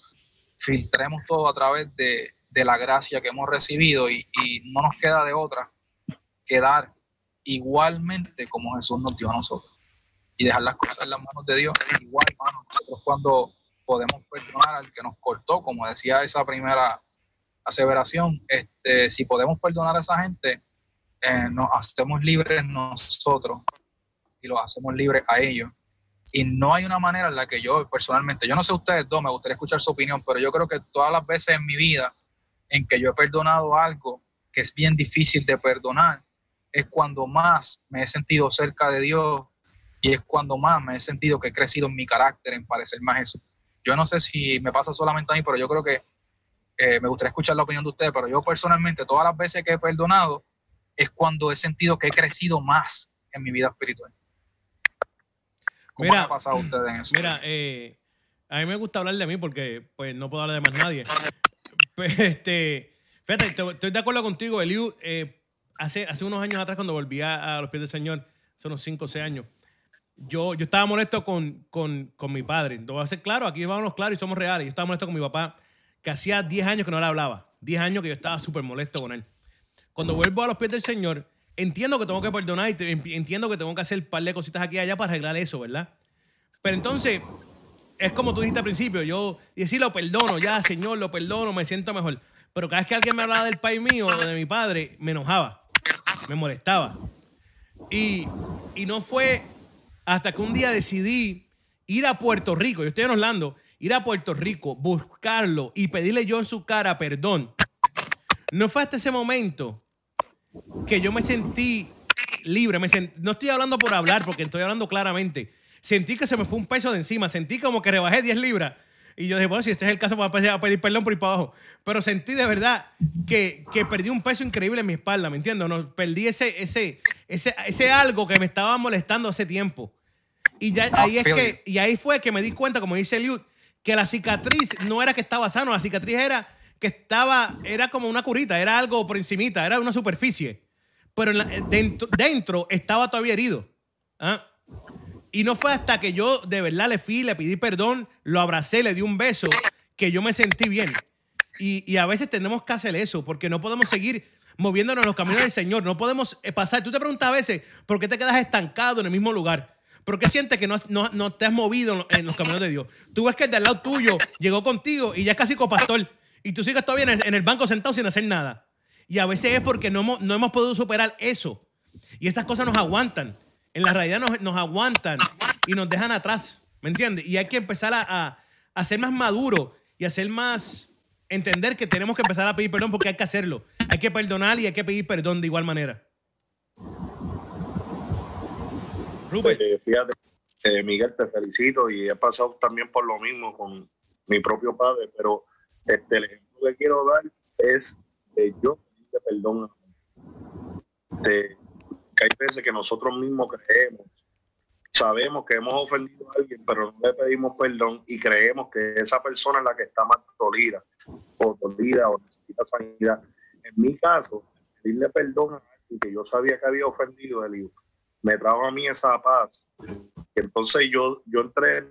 filtremos todo a través de, la gracia que hemos recibido y, y no nos queda de otra que dar igualmente como Jesús nos dio a nosotros y dejar las cosas en las manos de Dios. Igual, hermano, nosotros cuando podemos perdonar al que nos cortó, como decía esa primera aseveración, este, si podemos perdonar a esa gente, eh, nos hacemos libres nosotros y los hacemos libres a ellos. Y no hay una manera en la que yo personalmente, yo no sé ustedes dos, me gustaría escuchar su opinión, pero yo creo que todas las veces en mi vida en que yo he perdonado algo que es bien difícil de perdonar, es cuando más me he sentido cerca de Dios y es cuando más me he sentido que he crecido en mi carácter, en parecer más eso. Yo no sé si me pasa solamente a mí, pero yo creo que eh, me gustaría escuchar la opinión de ustedes, pero yo personalmente todas las veces que he perdonado es cuando he sentido que he crecido más en mi vida espiritual. ¿Cómo mira, ha pasado a ustedes en eso? Mira, eh, a mí me gusta hablar de mí porque pues no puedo hablar de más nadie. Pues, este, fíjate, estoy de acuerdo contigo, Eliu. Eh, hace, hace unos años atrás, cuando volví a, los pies del Señor, hace unos 5 o 6 años, yo, yo estaba molesto con, con, con mi padre. Lo voy a hacer claro, aquí vamos claro y somos reales. Yo estaba molesto con mi papá, que hacía 10 años que no le hablaba. 10 años que yo estaba súper molesto con él. Cuando vuelvo a los pies del Señor, entiendo que tengo que perdonar y entiendo que tengo que hacer un par de cositas aquí y allá para arreglar eso, ¿verdad? Pero entonces, es como tú dijiste al principio, yo decía, lo perdono, ya, Señor, lo perdono, me siento mejor. Pero cada vez que alguien me hablaba del país mío o de mi padre, me enojaba, me molestaba. Y, y no fue hasta que un día decidí ir a Puerto Rico, yo estoy en ir a Puerto Rico, buscarlo y pedirle yo en su cara perdón. No fue hasta ese momento que yo me sentí libre. No estoy hablando por hablar, porque estoy hablando claramente. Sentí que se me fue un peso de encima. Sentí como que rebajé 10 libras. Y yo dije, bueno, si este es el caso, voy a pedir perdón por ir para abajo. Pero sentí de verdad que, que perdí un peso increíble en mi espalda, ¿me entiendes? No, perdí ese, ese, ese, ese algo que me estaba molestando hace tiempo. Y ya ahí es que, y ahí fue que me di cuenta, como dice Eliud, que la cicatriz no era que estaba sano, la cicatriz era que estaba, era como una curita, era algo por encimita, era una superficie. Pero dentro, dentro, estaba todavía herido. ¿ah? Y no fue hasta que yo de verdad le fui, le pedí perdón, lo abracé, le di un beso, que yo me sentí bien. Y, y a veces tenemos que hacer eso, porque no podemos seguir moviéndonos en los caminos del Señor. No podemos eh, pasar. Tú te preguntas a veces, ¿por qué te quedas estancado en el mismo lugar? ¿Por qué sientes que no, no, te has movido en los caminos de Dios? Tú ves que el de al lado tuyo llegó contigo y ya es casi copastor. Y tú sigues todavía en el, banco sentado sin hacer nada. Y a veces es porque no hemos, no hemos podido superar eso. Y estas cosas nos aguantan. En la realidad nos, nos aguantan y nos dejan atrás. ¿Me entiendes? Y hay que empezar a, a, ser más maduro y a ser más. Entender que tenemos que empezar a pedir perdón porque hay que hacerlo. Hay que perdonar y hay que pedir perdón de igual manera. Eh, fíjate, eh, Miguel, te felicito y he pasado también por lo mismo con mi propio padre, pero este, el ejemplo que quiero dar es de yo pedirle perdón de, que hay veces que nosotros mismos creemos, sabemos que hemos ofendido a alguien, pero no le pedimos perdón y creemos que esa persona es la que está más dolida o dolida o necesita sanidad. En mi caso, pedirle perdón a alguien que yo sabía que había ofendido, el hijo me trajo a mí esa paz. Entonces yo, yo entré en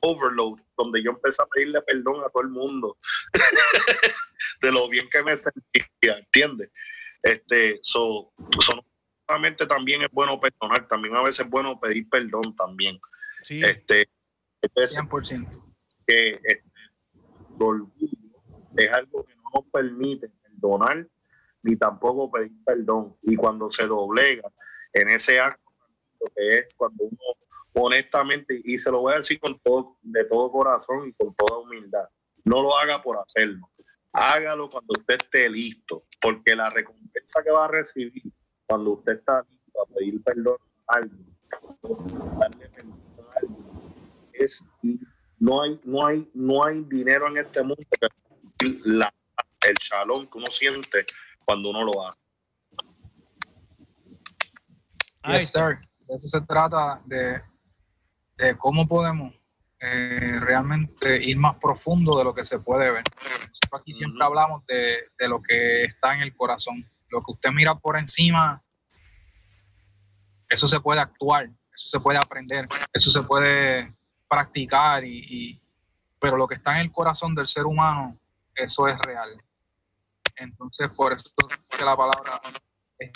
overload donde yo empecé a pedirle perdón a todo el mundo de lo bien que me sentía, ¿entiendes? Este, so, so, solamente también es bueno perdonar, también a veces es bueno pedir perdón también. Sí. Este, es 100%. que este, el orgullo es algo que no nos permite perdonar ni tampoco pedir perdón. Y cuando se doblega en ese acto, que es cuando uno honestamente, y se lo voy a decir con todo, de todo corazón y con toda humildad, no lo haga por hacerlo. Hágalo cuando usted esté listo, porque la recompensa que va a recibir cuando usted está listo a pedir perdón a alguien, darle perdón a alguien, es no hay, no hay, no hay dinero en este mundo que la, el shalom que uno siente cuando uno lo hace. Yes, sir. De eso se trata, de, de cómo podemos eh, realmente ir más profundo de lo que se puede ver. Nosotros aquí siempre Ujú. hablamos de, de lo que está en el corazón. Lo que usted mira por encima, eso se puede actuar, eso se puede aprender, eso se puede practicar, y, y- pero lo que está en el corazón del ser humano, eso es real. Entonces, por eso es que la palabra es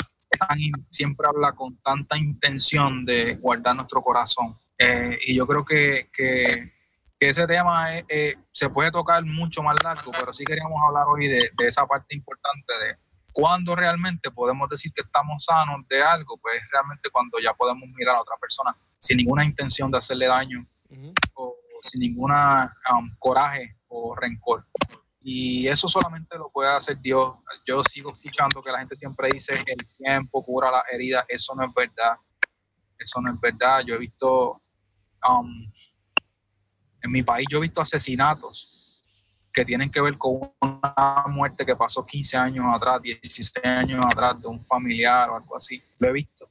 siempre habla con tanta intención de guardar nuestro corazón. Eh, y yo creo que, que- que ese tema es- eh, se puede tocar mucho más largo, pero sí queríamos hablar hoy de, de esa parte importante de cuándo realmente podemos decir que estamos sanos de algo, pues realmente cuando ya podemos mirar a otra persona sin ninguna intención de hacerle daño o sin ninguna um, coraje o rencor. Y eso solamente lo puede hacer Dios. Yo sigo escuchando que la gente siempre dice el tiempo cura la herida. Eso no es verdad. Eso no es verdad. Yo he visto, um, en mi país, yo he visto asesinatos que tienen que ver con una muerte que pasó 15 años atrás, 16 años atrás de un familiar o algo así. Lo he visto.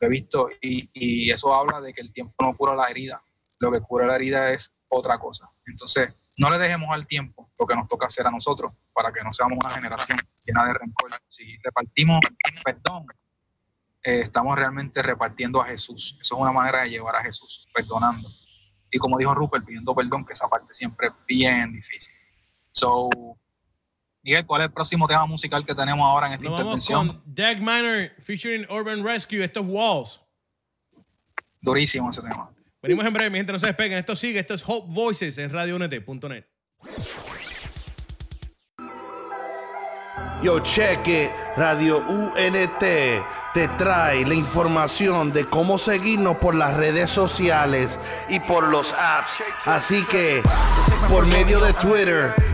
Lo he visto y, y eso habla de que el tiempo no cura la herida lo que cura la herida es otra cosa. Entonces, no le dejemos al tiempo lo que nos toca hacer a nosotros para que no seamos una generación llena de rencor. Si repartimos perdón, eh, estamos realmente repartiendo a Jesús. Eso es una manera de llevar a Jesús, perdonando. Y como dijo Rupert, pidiendo perdón, que esa parte siempre es bien difícil. So, Miguel, ¿cuál es el próximo tema musical que tenemos ahora en esta Nos vamos intervención? con Dag Minor featuring Urban Rescue. Esto es Walls. Durísimo ese tema. Venimos en breve, mi gente, no se despeguen. Esto sigue, esto es Hope Voices en radiounete.net. Yo cheque Radio UNT te trae la información de cómo seguirnos por las redes sociales y por los apps. Así que por medio de Twitter,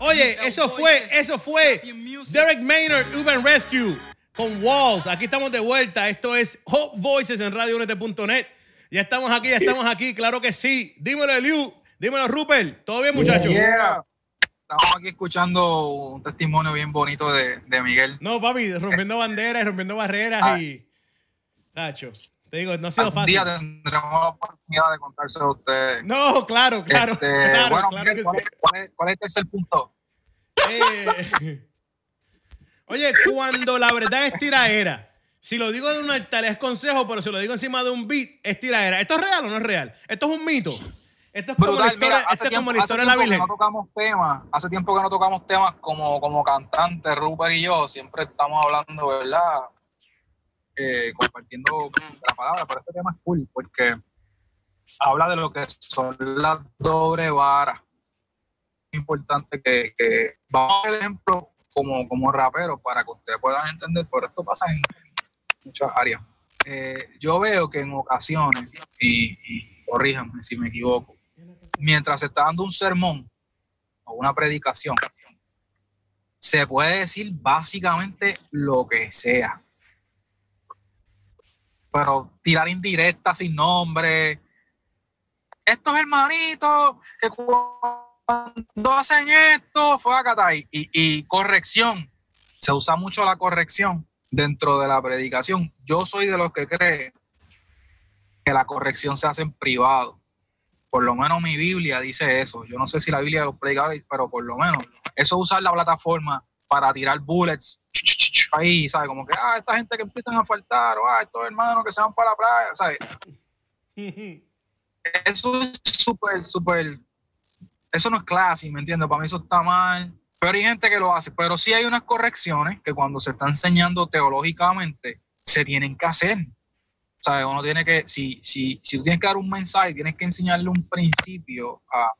Oye, eso fue, eso fue Derek Maynard, Urban Rescue con Walls. Aquí estamos de vuelta. Esto es Hope Voices en radiounete.net. Ya estamos aquí, ya estamos aquí, claro que sí. Dímelo, Eliu. Dímelo, Rupert. ¿Todo bien, muchachos? Yeah. Estamos aquí escuchando un testimonio bien bonito de, de Miguel. No, papi, rompiendo banderas y rompiendo barreras Ah. y. Tacho, te digo, no ha sido fácil. día tendremos la oportunidad de contárselo a ustedes. No, claro, claro. Este, claro, bueno, claro Miguel, ¿cuál, sí. es, cuál es- cuál es el tercer punto? Eh, Oye, cuando la verdad es tiraera. Si lo digo de un altar es consejo, pero si lo digo encima de un beat es tiraera. ¿Esto es real o no es real? Esto es un mito. Esto es como la Brutal, historia, mira, esto hace es como tiempo, la hace historia de la Virgen. no tocamos temas, hace tiempo que no tocamos temas como, como cantantes, Rupert y yo, siempre estamos hablando, ¿verdad? Compartiendo la palabra, pero este tema es cool porque habla de lo que son las doble varas. importante que, que vamos a ver el ejemplo como, como rapero para que ustedes puedan entender, pero esto pasa en muchas áreas. Eh, yo veo que en ocasiones, y, y si me equivoco, mientras se está dando un sermón o una predicación, se puede decir básicamente lo que sea. Pero tirar indirectas sin nombre. Estos hermanitos que cuando hacen esto fue a y, y corrección. Se usa mucho la corrección dentro de la predicación. Yo soy de los que cree que la corrección se hace en privado. Por lo menos mi Biblia dice eso. Yo no sé si la Biblia lo predica, pero por lo menos eso usar la plataforma para tirar bullets ahí, ¿sabes? Como que, ah, esta gente que empiezan a faltar, o ah, estos hermanos que se van para la playa, ¿sabes? Eso es súper, súper, eso no es clase, ¿me entiendes? Para mí eso está mal. Pero hay gente que lo hace. Pero sí hay unas correcciones que cuando se está enseñando teológicamente se tienen que hacer. ¿Sabes? Uno tiene que, si, si, si tú tienes que dar un mensaje, tienes que enseñarle un principio a,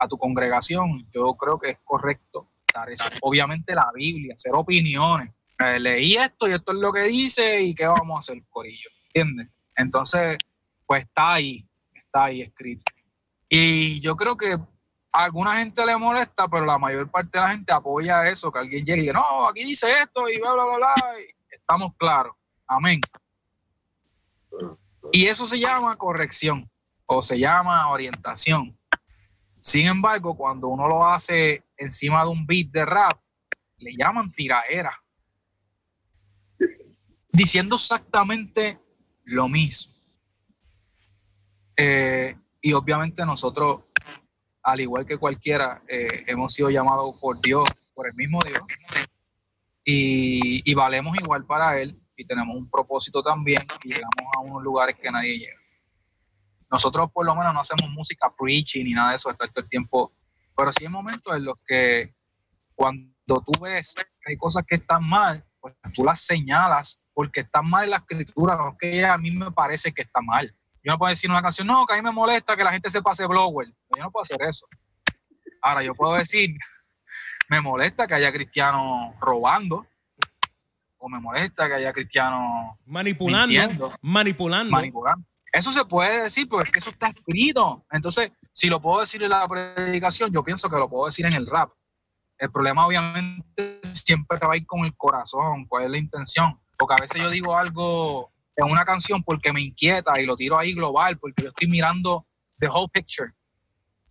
a, tu congregación, yo creo que es correcto dar eso. Obviamente la Biblia, hacer opiniones. Leí esto y esto es lo que dice y qué vamos a hacer, Corillo. ¿Entiendes? Entonces, pues está ahí, está ahí escrito. Y yo creo que a alguna gente le molesta, pero la mayor parte de la gente apoya eso, que alguien llegue y diga, no, aquí dice esto y bla, bla, bla, bla. estamos claros. Amén. Y eso se llama corrección o se llama orientación. Sin embargo, cuando uno lo hace encima de un beat de rap, le llaman tiraera. Diciendo exactamente lo mismo. Eh, y obviamente nosotros al igual que cualquiera, eh, hemos sido llamados por Dios, por el mismo Dios, y, valemos igual para Él, y tenemos un propósito también, y llegamos a unos lugares que nadie llega. Nosotros por lo menos no hacemos música preaching ni nada de eso hasta el tiempo, pero sí hay momentos en los que cuando tú ves que hay cosas que están mal, pues tú las señalas porque están mal en la escritura, no que a mí me parece que está mal. Yo no puedo decir una canción, no, que a mí me molesta que la gente se pase blower. Yo no puedo hacer eso. Ahora, yo puedo decir, me molesta que haya cristianos robando, o me molesta que haya cristianos manipulando, manipulando. manipulando. Eso se puede decir, porque es que eso está escrito. Entonces, si lo puedo decir en la predicación, yo pienso que lo puedo decir en el rap. El problema, obviamente, siempre va a ir con el corazón, cuál es la intención. Porque a veces yo digo algo en una canción porque me inquieta y lo tiro ahí global, porque yo estoy mirando the whole picture.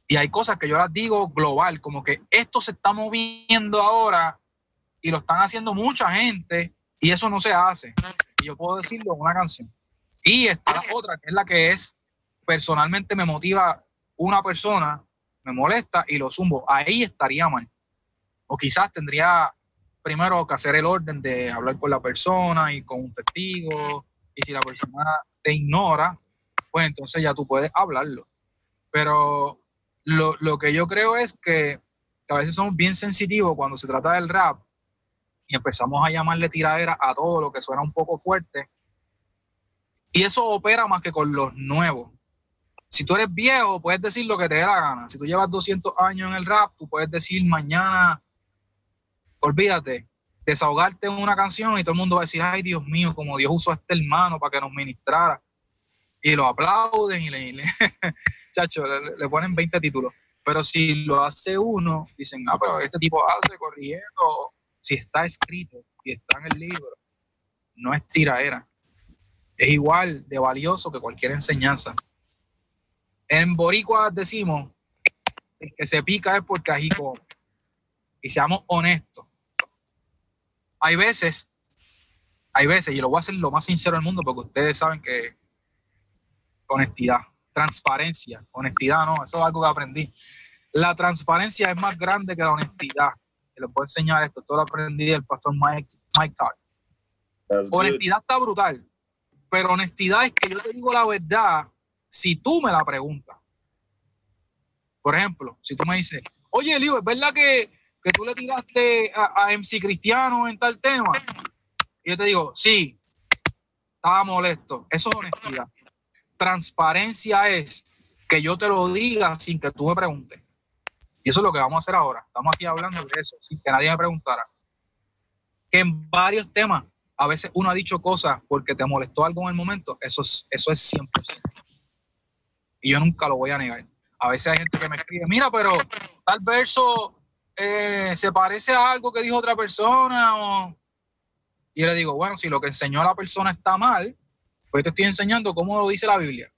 Y hay cosas que yo las digo global, como que esto se está moviendo ahora y lo están haciendo mucha gente y eso no se hace. Y yo puedo decirlo en una canción. Y está otra, que es la que es, personalmente me motiva una persona, me molesta y lo zumbo. Ahí estaría mal. O quizás tendría primero que hacer el orden de hablar con la persona y con un testigo y si la persona te ignora, pues entonces ya tú puedes hablarlo. Pero lo, que yo creo es que, a veces somos bien sensitivos cuando se trata del rap y empezamos a llamarle tiradera a todo lo que suena un poco fuerte. Y eso opera más que con los nuevos. Si tú eres viejo, puedes decir lo que te dé la gana. Si tú llevas 200 años en el rap, tú puedes decir mañana, olvídate, desahogarte en una canción y todo el mundo va a decir, ay Dios mío, como Dios usó a este hermano para que nos ministrara. Y lo aplauden y le, chacho, le, ponen 20 títulos. Pero si lo hace uno, dicen, ah, pero este tipo hace corriendo. Si está escrito y está en el libro, no es tiraera. Es igual de valioso que cualquier enseñanza. En Boricua decimos, el que se pica es porque ají Y seamos honestos hay veces, hay veces, y lo voy a hacer lo más sincero del mundo porque ustedes saben que honestidad, transparencia, honestidad no, eso es algo que aprendí. La transparencia es más grande que la honestidad. Te lo puedo enseñar esto, todo lo aprendí del pastor Mike, Mike Todd. Honestidad está brutal, pero honestidad es que yo te digo la verdad si tú me la preguntas. Por ejemplo, si tú me dices, oye, Elio, ¿es verdad que que tú le tiraste a, MC Cristiano en tal tema. Y yo te digo, sí, estaba molesto. Eso es honestidad. Transparencia es que yo te lo diga sin que tú me preguntes. Y eso es lo que vamos a hacer ahora. Estamos aquí hablando de eso, sin que nadie me preguntara. Que en varios temas, a veces uno ha dicho cosas porque te molestó algo en el momento, eso es, eso es 100%. Y yo nunca lo voy a negar. A veces hay gente que me escribe, mira, pero tal verso eh, se parece a algo que dijo otra persona. Y le digo, bueno, si lo que enseñó la persona está mal, pues te estoy enseñando cómo lo dice la Biblia.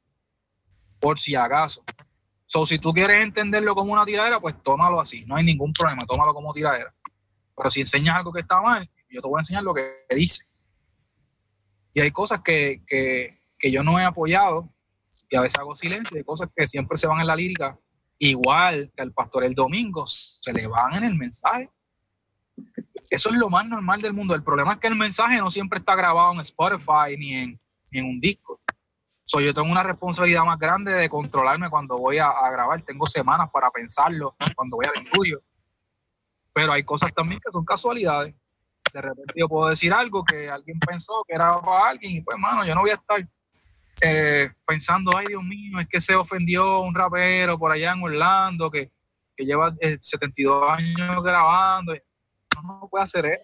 Por si acaso. So, si tú quieres entenderlo como una tiradera, pues tómalo así. No hay ningún problema, tómalo como tiradera. Pero si enseñas algo que está mal, yo te voy a enseñar lo que dice. Y hay cosas que, que yo no he apoyado y a veces hago silencio. Hay cosas que siempre se van en la lírica igual que al pastor el domingo, se le van en el mensaje. Eso es lo más normal del mundo. El problema es que el mensaje no siempre está grabado en Spotify ni en, en un disco. So, yo tengo una responsabilidad más grande de controlarme cuando voy a, grabar. Tengo semanas para pensarlo cuando voy al estudio. Pero hay cosas también que son casualidades. De repente yo puedo decir algo que alguien pensó que era para alguien y pues, mano, yo no voy a estar eh, pensando, ay Dios mío, es que se ofendió un rapero por allá en Orlando que, lleva 72 eh, años grabando. No, no puede hacer eso.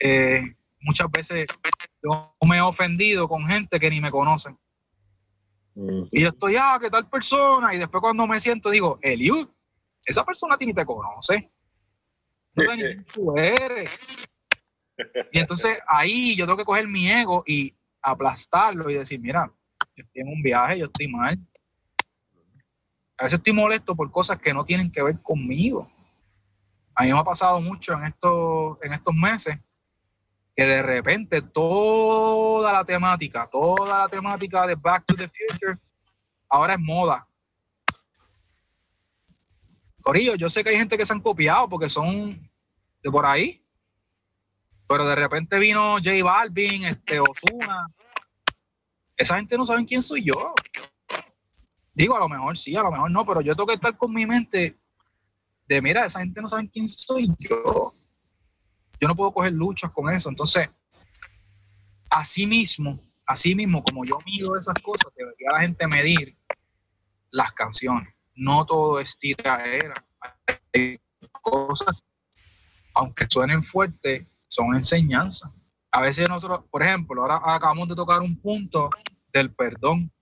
Eh, muchas veces yo me he ofendido con gente que ni me conocen. Y yo estoy, ah, ¿qué tal persona? Y después cuando me siento digo, Eliud, esa persona a ti ni te conoce. No sé ni quién tú eres. Y entonces ahí yo tengo que coger mi ego y aplastarlo y decir, mira, yo estoy en un viaje, yo estoy mal. A veces estoy molesto por cosas que no tienen que ver conmigo. A mí me ha pasado mucho en estos, en estos meses que de repente toda la temática, toda la temática de Back to the Future ahora es moda. Corillo, yo sé que hay gente que se han copiado porque son de por ahí, pero de repente vino J Balvin, este, Osuna, esa gente no sabe quién soy yo. Digo, a lo mejor sí, a lo mejor no, pero yo tengo que estar con mi mente de, mira, esa gente no sabe quién soy yo. Yo no puedo coger luchas con eso. Entonces, así mismo, así mismo, como yo mido esas cosas, debería la gente medir las canciones. No todo es tiraera. Hay cosas, aunque suenen fuertes, son enseñanzas a veces nosotros, por ejemplo, ahora acabamos de tocar un punto del perdón.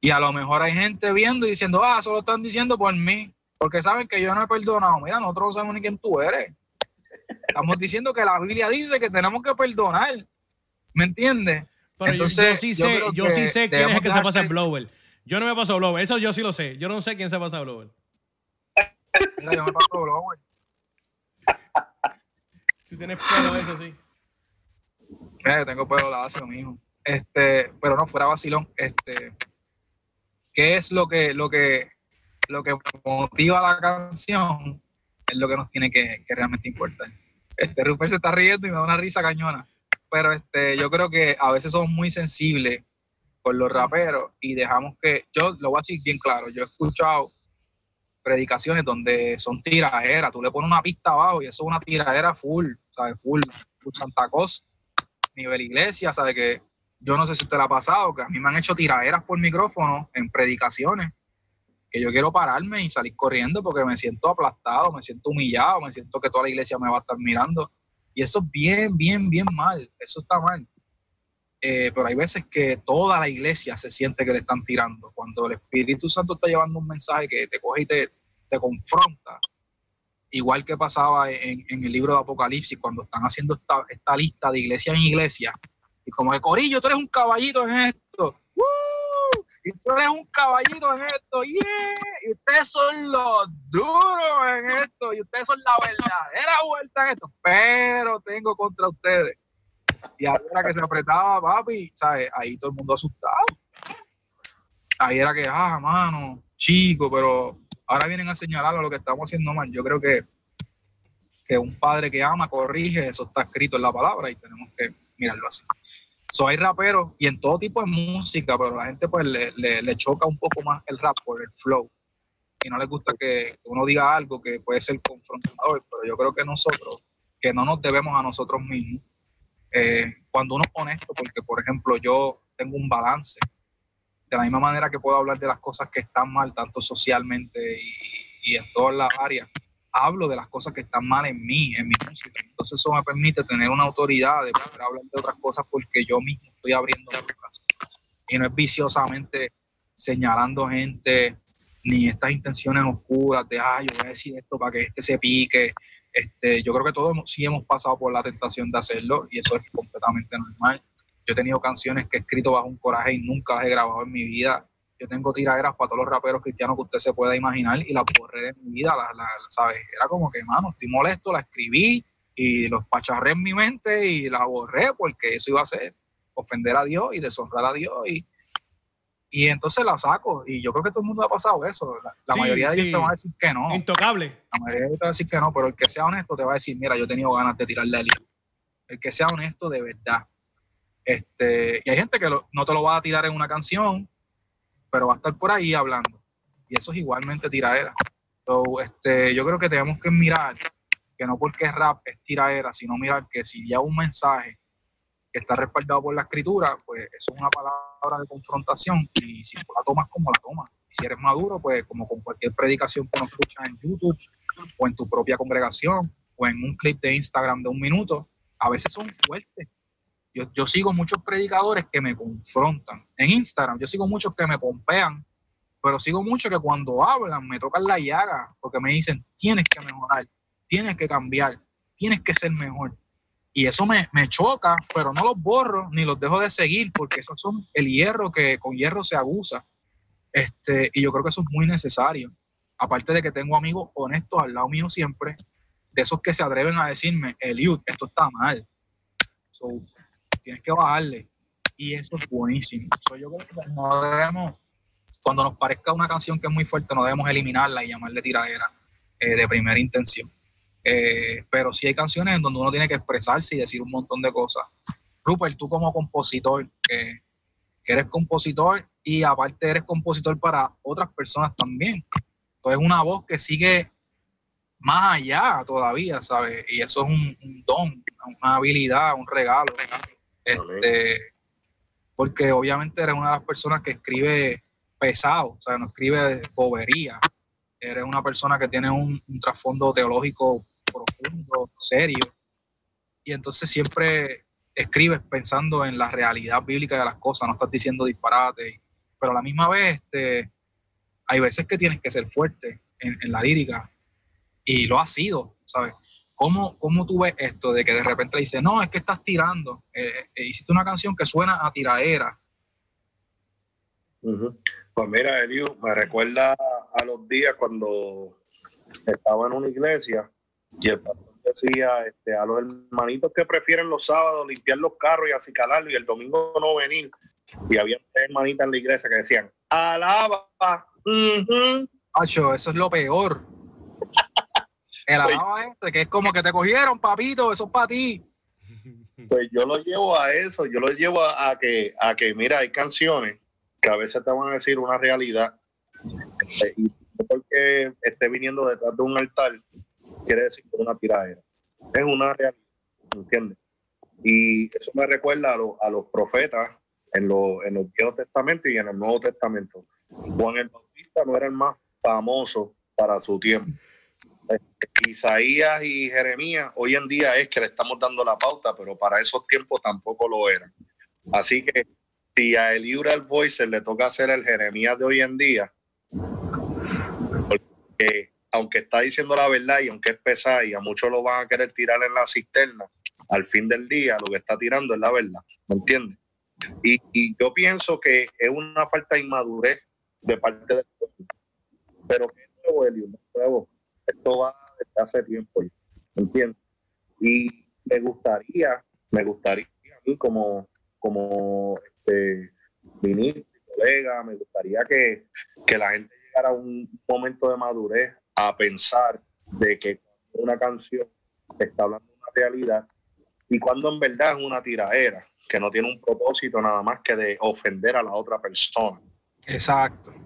Y a lo mejor hay gente viendo y diciendo, ah, solo están diciendo por mí, porque saben que yo no he perdonado. Mira, nosotros no sabemos ni quién tú eres. Estamos diciendo que la Biblia dice que tenemos que perdonar. ¿Me entiendes? Entonces, yo, sí sé, yo, sí sé quién es el que se pasa el blower. Yo no me paso blower, eso yo sí lo sé. Yo no sé quién se pasa blower. Mira, yo me paso blower. Si tienes pelo, eso sí. Eh, tengo pelo lacio, mijo. Este, pero no, fuera vacilón. Este, ¿qué es lo que, lo que, lo que motiva la canción? Es lo que nos tiene que, realmente importar. Este, Rupert se está riendo y me da una risa cañona. Pero este, yo creo que a veces somos muy sensibles con los raperos y dejamos que, yo lo voy a decir bien claro, yo he escuchado predicaciones donde son tiraderas, tú le pones una pista abajo y eso es una tiradera full, ¿sabes? Full, full Santa Cosa nivel iglesia, sabe que yo no sé si usted le ha pasado, que a mí me han hecho tiraderas por micrófono en predicaciones, que yo quiero pararme y salir corriendo porque me siento aplastado, me siento humillado, me siento que toda la iglesia me va a estar mirando. Y eso es bien, bien, bien mal, eso está mal. Eh, pero hay veces que toda la iglesia se siente que le están tirando. Cuando el Espíritu Santo está llevando un mensaje que te coge y te, te confronta, igual que pasaba en, el libro de Apocalipsis, cuando están haciendo esta, lista de iglesia en iglesia, y como de Corillo, tú eres un caballito en esto, y tú eres un caballito en esto, y ustedes son los duros en esto, y ustedes son la verdadera vuelta en esto, pero tengo contra ustedes. Y ahora que se apretaba, papi, ¿sabes? Ahí todo el mundo asustado. Ahí era que, ah, mano, chico, pero ahora vienen a señalar lo que estamos haciendo mal. Yo creo que, que un padre que ama corrige, eso está escrito en la palabra y tenemos que mirarlo así. So, hay raperos y en todo tipo de música, pero la gente pues le, choca un poco más el rap por el flow. Y no les gusta que, uno diga algo que puede ser confrontador, pero yo creo que nosotros, que no nos debemos a nosotros mismos, eh, cuando uno es honesto, porque por ejemplo yo tengo un balance, de la misma manera que puedo hablar de las cosas que están mal, tanto socialmente y, en todas las áreas, hablo de las cosas que están mal en mí, en mi música. Entonces eso me permite tener una autoridad de poder hablar de otras cosas porque yo mismo estoy abriendo la Y no es viciosamente señalando gente ni estas intenciones oscuras de, ah, yo voy a decir esto para que este se pique. Este, yo creo que todos sí hemos pasado por la tentación de hacerlo y eso es completamente normal. Yo he tenido canciones que he escrito bajo un coraje y nunca las he grabado en mi vida yo tengo tiraderas para todos los raperos cristianos que usted se pueda imaginar y las borré de mi vida, la, ¿sabes? Era como que, mano, estoy molesto, la escribí y los pacharré en mi mente y la borré porque eso iba a ser ofender a Dios y deshonrar a Dios y, y entonces la saco y yo creo que todo el mundo ha pasado eso. La, mayoría de ellos te van a decir que no. Intocable. La mayoría de ellos te va a decir que no, pero el que sea honesto te va a decir, mira, yo he tenido ganas de tirarle al El que sea honesto de verdad. Este, y hay gente que no te lo va a tirar en una canción, pero va a estar por ahí hablando. Y eso es igualmente tiraera. este, yo creo que tenemos que mirar que no porque rap es tiraera, sino mirar que si ya un mensaje que está respaldado por la escritura, pues eso es una palabra de confrontación y si tú la tomas como la tomas. Y si eres maduro, pues como con cualquier predicación que nos escuchas en YouTube o en tu propia congregación o en un clip de Instagram de un minuto, a veces son fuertes yo, sigo muchos predicadores que me confrontan. En Instagram yo sigo muchos que me pompean, pero sigo muchos que cuando hablan me tocan la llaga porque me dicen, tienes que mejorar, tienes que cambiar, tienes que ser mejor. Y eso me, choca, pero no los borro ni los dejo de seguir porque esos son el hierro que con hierro se abusa. Este, y yo creo que eso es muy necesario. Aparte de que tengo amigos honestos al lado mío siempre, de esos que se atreven a decirme, Eliud, esto está mal tienes que bajarle. Y eso es buenísimo. yo creo que no debemos, cuando nos parezca una canción que es muy fuerte, no debemos eliminarla y llamarle tiradera eh, de primera intención. Eh, pero sí hay canciones en donde uno tiene que expresarse y decir un montón de cosas. Rupert, tú como compositor, que, eres compositor y aparte eres compositor para otras personas también. Entonces es una voz que sigue más allá todavía, ¿sabes? Y eso es un don, una habilidad, un regalo. Este, porque obviamente eres una de las personas que escribe pesado, o sea, no escribe bobería. Eres una persona que tiene un, trasfondo teológico profundo, serio. Y entonces siempre escribes pensando en la realidad bíblica de las cosas, no estás diciendo disparate. Pero a la misma vez, este, hay veces que tienes que ser fuerte en, en la lírica. Y lo has sido, ¿sabes? ¿Cómo, ¿Cómo tú ves esto de que de repente le dice, no, es que estás tirando? Eh, eh, hiciste una canción que suena a tiraera. Pues mira, Elio, me recuerda a los días cuando estaba en una iglesia y el pastor decía este, a los hermanitos que prefieren los sábados limpiar los carros y acicalarlos y el domingo no venir. Y había tres hermanitas en la iglesia que decían, alaba. eso es lo peor. El este, que es como que te cogieron, papito, eso es para ti. Pues yo lo llevo a eso, yo lo llevo a, que, a que, mira, hay canciones que a veces te van a decir una realidad este, y porque esté viniendo detrás de un altar, quiere decir que es una tiradera. Es una realidad, ¿entiendes? Y eso me recuerda a, a los profetas en, los en los Viejos Testamentos y en el Nuevo Testamento. Juan el Bautista no era el más famoso para su tiempo Isaías y Jeremías hoy en día es que le estamos dando la pauta, pero para esos tiempos tampoco lo eran. Así que si a el Voice le toca hacer el Jeremías de hoy en día, porque aunque está diciendo la verdad y aunque es pesada y a muchos lo van a querer tirar en la cisterna, al fin del día lo que está tirando es la verdad, ¿me entiendes? Y, y yo pienso que es una falta de inmadurez de parte del pueblo. Pero que nuevo, Elio, nuevo esto va desde hace tiempo, ¿entiendes? Y me gustaría, me gustaría a mí como, como este, ministro, colega, me gustaría que, la gente llegara a un momento de madurez a pensar de que una canción está hablando de una realidad y cuando en verdad es una tiradera que no tiene un propósito nada más que de ofender a la otra persona. Exacto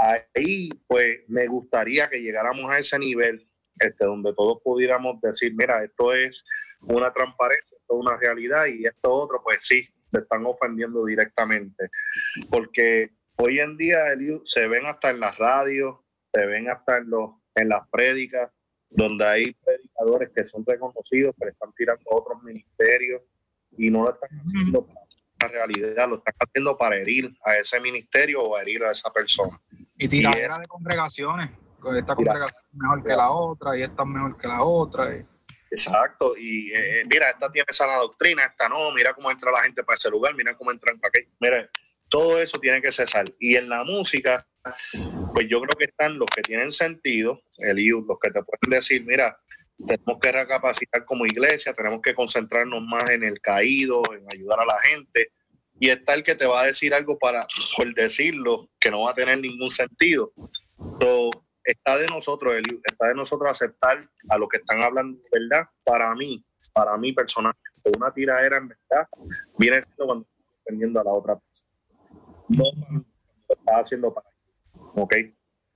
ahí pues me gustaría que llegáramos a ese nivel este, donde todos pudiéramos decir, mira, esto es una transparencia, esto es una realidad y esto otro, pues sí, se están ofendiendo directamente. Porque hoy en día se ven hasta en las radios, se ven hasta en, los, en las prédicas, donde hay predicadores que son reconocidos, le están tirando a otros ministerios y no lo están haciendo para la realidad, lo están haciendo para herir a ese ministerio o herir a esa persona. Y tiradera de congregaciones. Esta congregación es mejor que la otra y esta es mejor que la otra. Exacto, y eh, mira, esta tiene esa doctrina, esta no, mira cómo entra la gente para ese lugar, mira cómo entran para aquí. Mira, todo eso tiene que cesar. Y en la música, pues yo creo que están los que tienen sentido, el los que te pueden decir, mira, tenemos que recapacitar como iglesia, tenemos que concentrarnos más en el caído, en ayudar a la gente. Y está el que te va a decir algo para, por decirlo, que no va a tener ningún sentido. So, está de nosotros, está de nosotros aceptar a lo que están hablando, ¿verdad? Para mí, para mí personalmente, una tiradera en verdad viene siendo cuando estoy defendiendo a la otra persona. No lo está haciendo para ¿ok?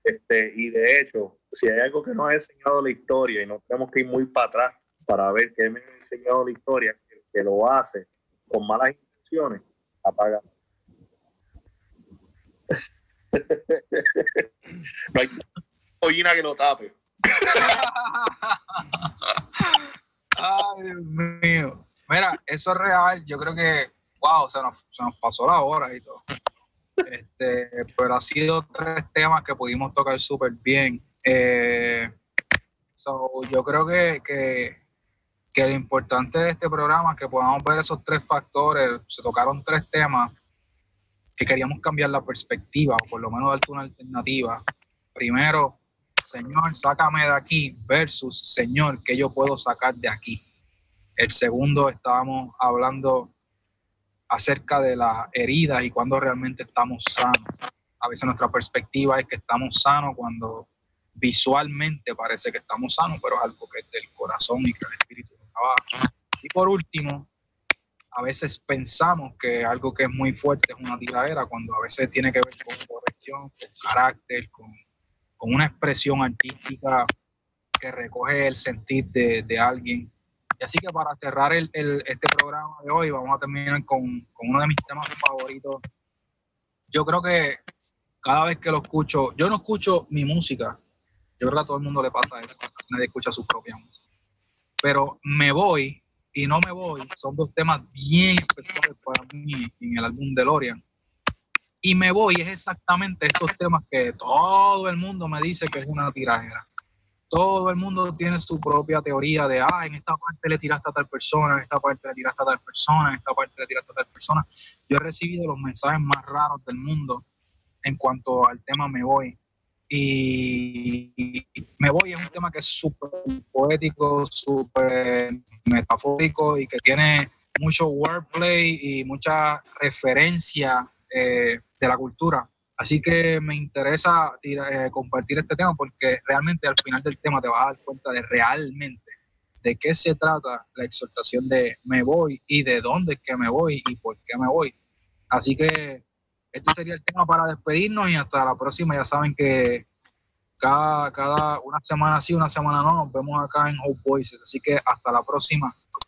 Este, y de hecho, si hay algo que nos ha enseñado la historia y no tenemos que ir muy para atrás para ver qué me ha enseñado la historia, que, lo hace con malas intenciones, apaga. no hay pollina que lo tape. Ay, Dios mío. Mira, eso es real. Yo creo que, wow, se nos, se nos pasó la hora y todo. Este, pero ha sido tres temas que pudimos tocar súper bien. Eh, yo creo que, que, que, lo importante de este programa es que podamos ver esos tres factores. Se tocaron tres temas que queríamos cambiar la perspectiva, o por lo menos darte una alternativa. Primero, Señor, sácame de aquí, versus Señor, ¿qué yo puedo sacar de aquí? El segundo, estábamos hablando acerca de las heridas y cuando realmente estamos sanos. A veces nuestra perspectiva es que estamos sanos cuando visualmente parece que estamos sanos, pero es algo que es del corazón y que el espíritu trabaja. Y por último, a veces pensamos que algo que es muy fuerte es una tiradera, cuando a veces tiene que ver con corrección, con carácter, con, con una expresión artística que recoge el sentir de, de alguien así que para cerrar el, este programa de hoy, vamos a terminar con, uno de mis temas favoritos. Yo creo que cada vez que lo escucho, yo no escucho mi música, yo creo que a todo el mundo le pasa eso, nadie escucha su propia música. Pero me voy y no me voy, son dos temas bien especiales para mí en el álbum de Lorian. Y me voy es exactamente estos temas que todo el mundo me dice que es una tirajera todo el mundo tiene su propia teoría de, ah, en esta parte le tiraste a tal persona, en esta parte le tiraste a tal persona, en esta parte le tiraste a tal persona. Yo he recibido los mensajes más raros del mundo en cuanto al tema Me Voy. Y Me Voy es un tema que es súper poético, súper metafórico y que tiene mucho wordplay y mucha referencia eh, de la cultura Así que me interesa eh, compartir este tema porque realmente al final del tema te vas a dar cuenta de realmente de qué se trata la exhortación de me voy y de dónde es que me voy y por qué me voy. Así que este sería el tema para despedirnos y hasta la próxima. Ya saben que cada, cada una semana sí, una semana no, nos vemos acá en Hope Voices. Así que hasta la próxima.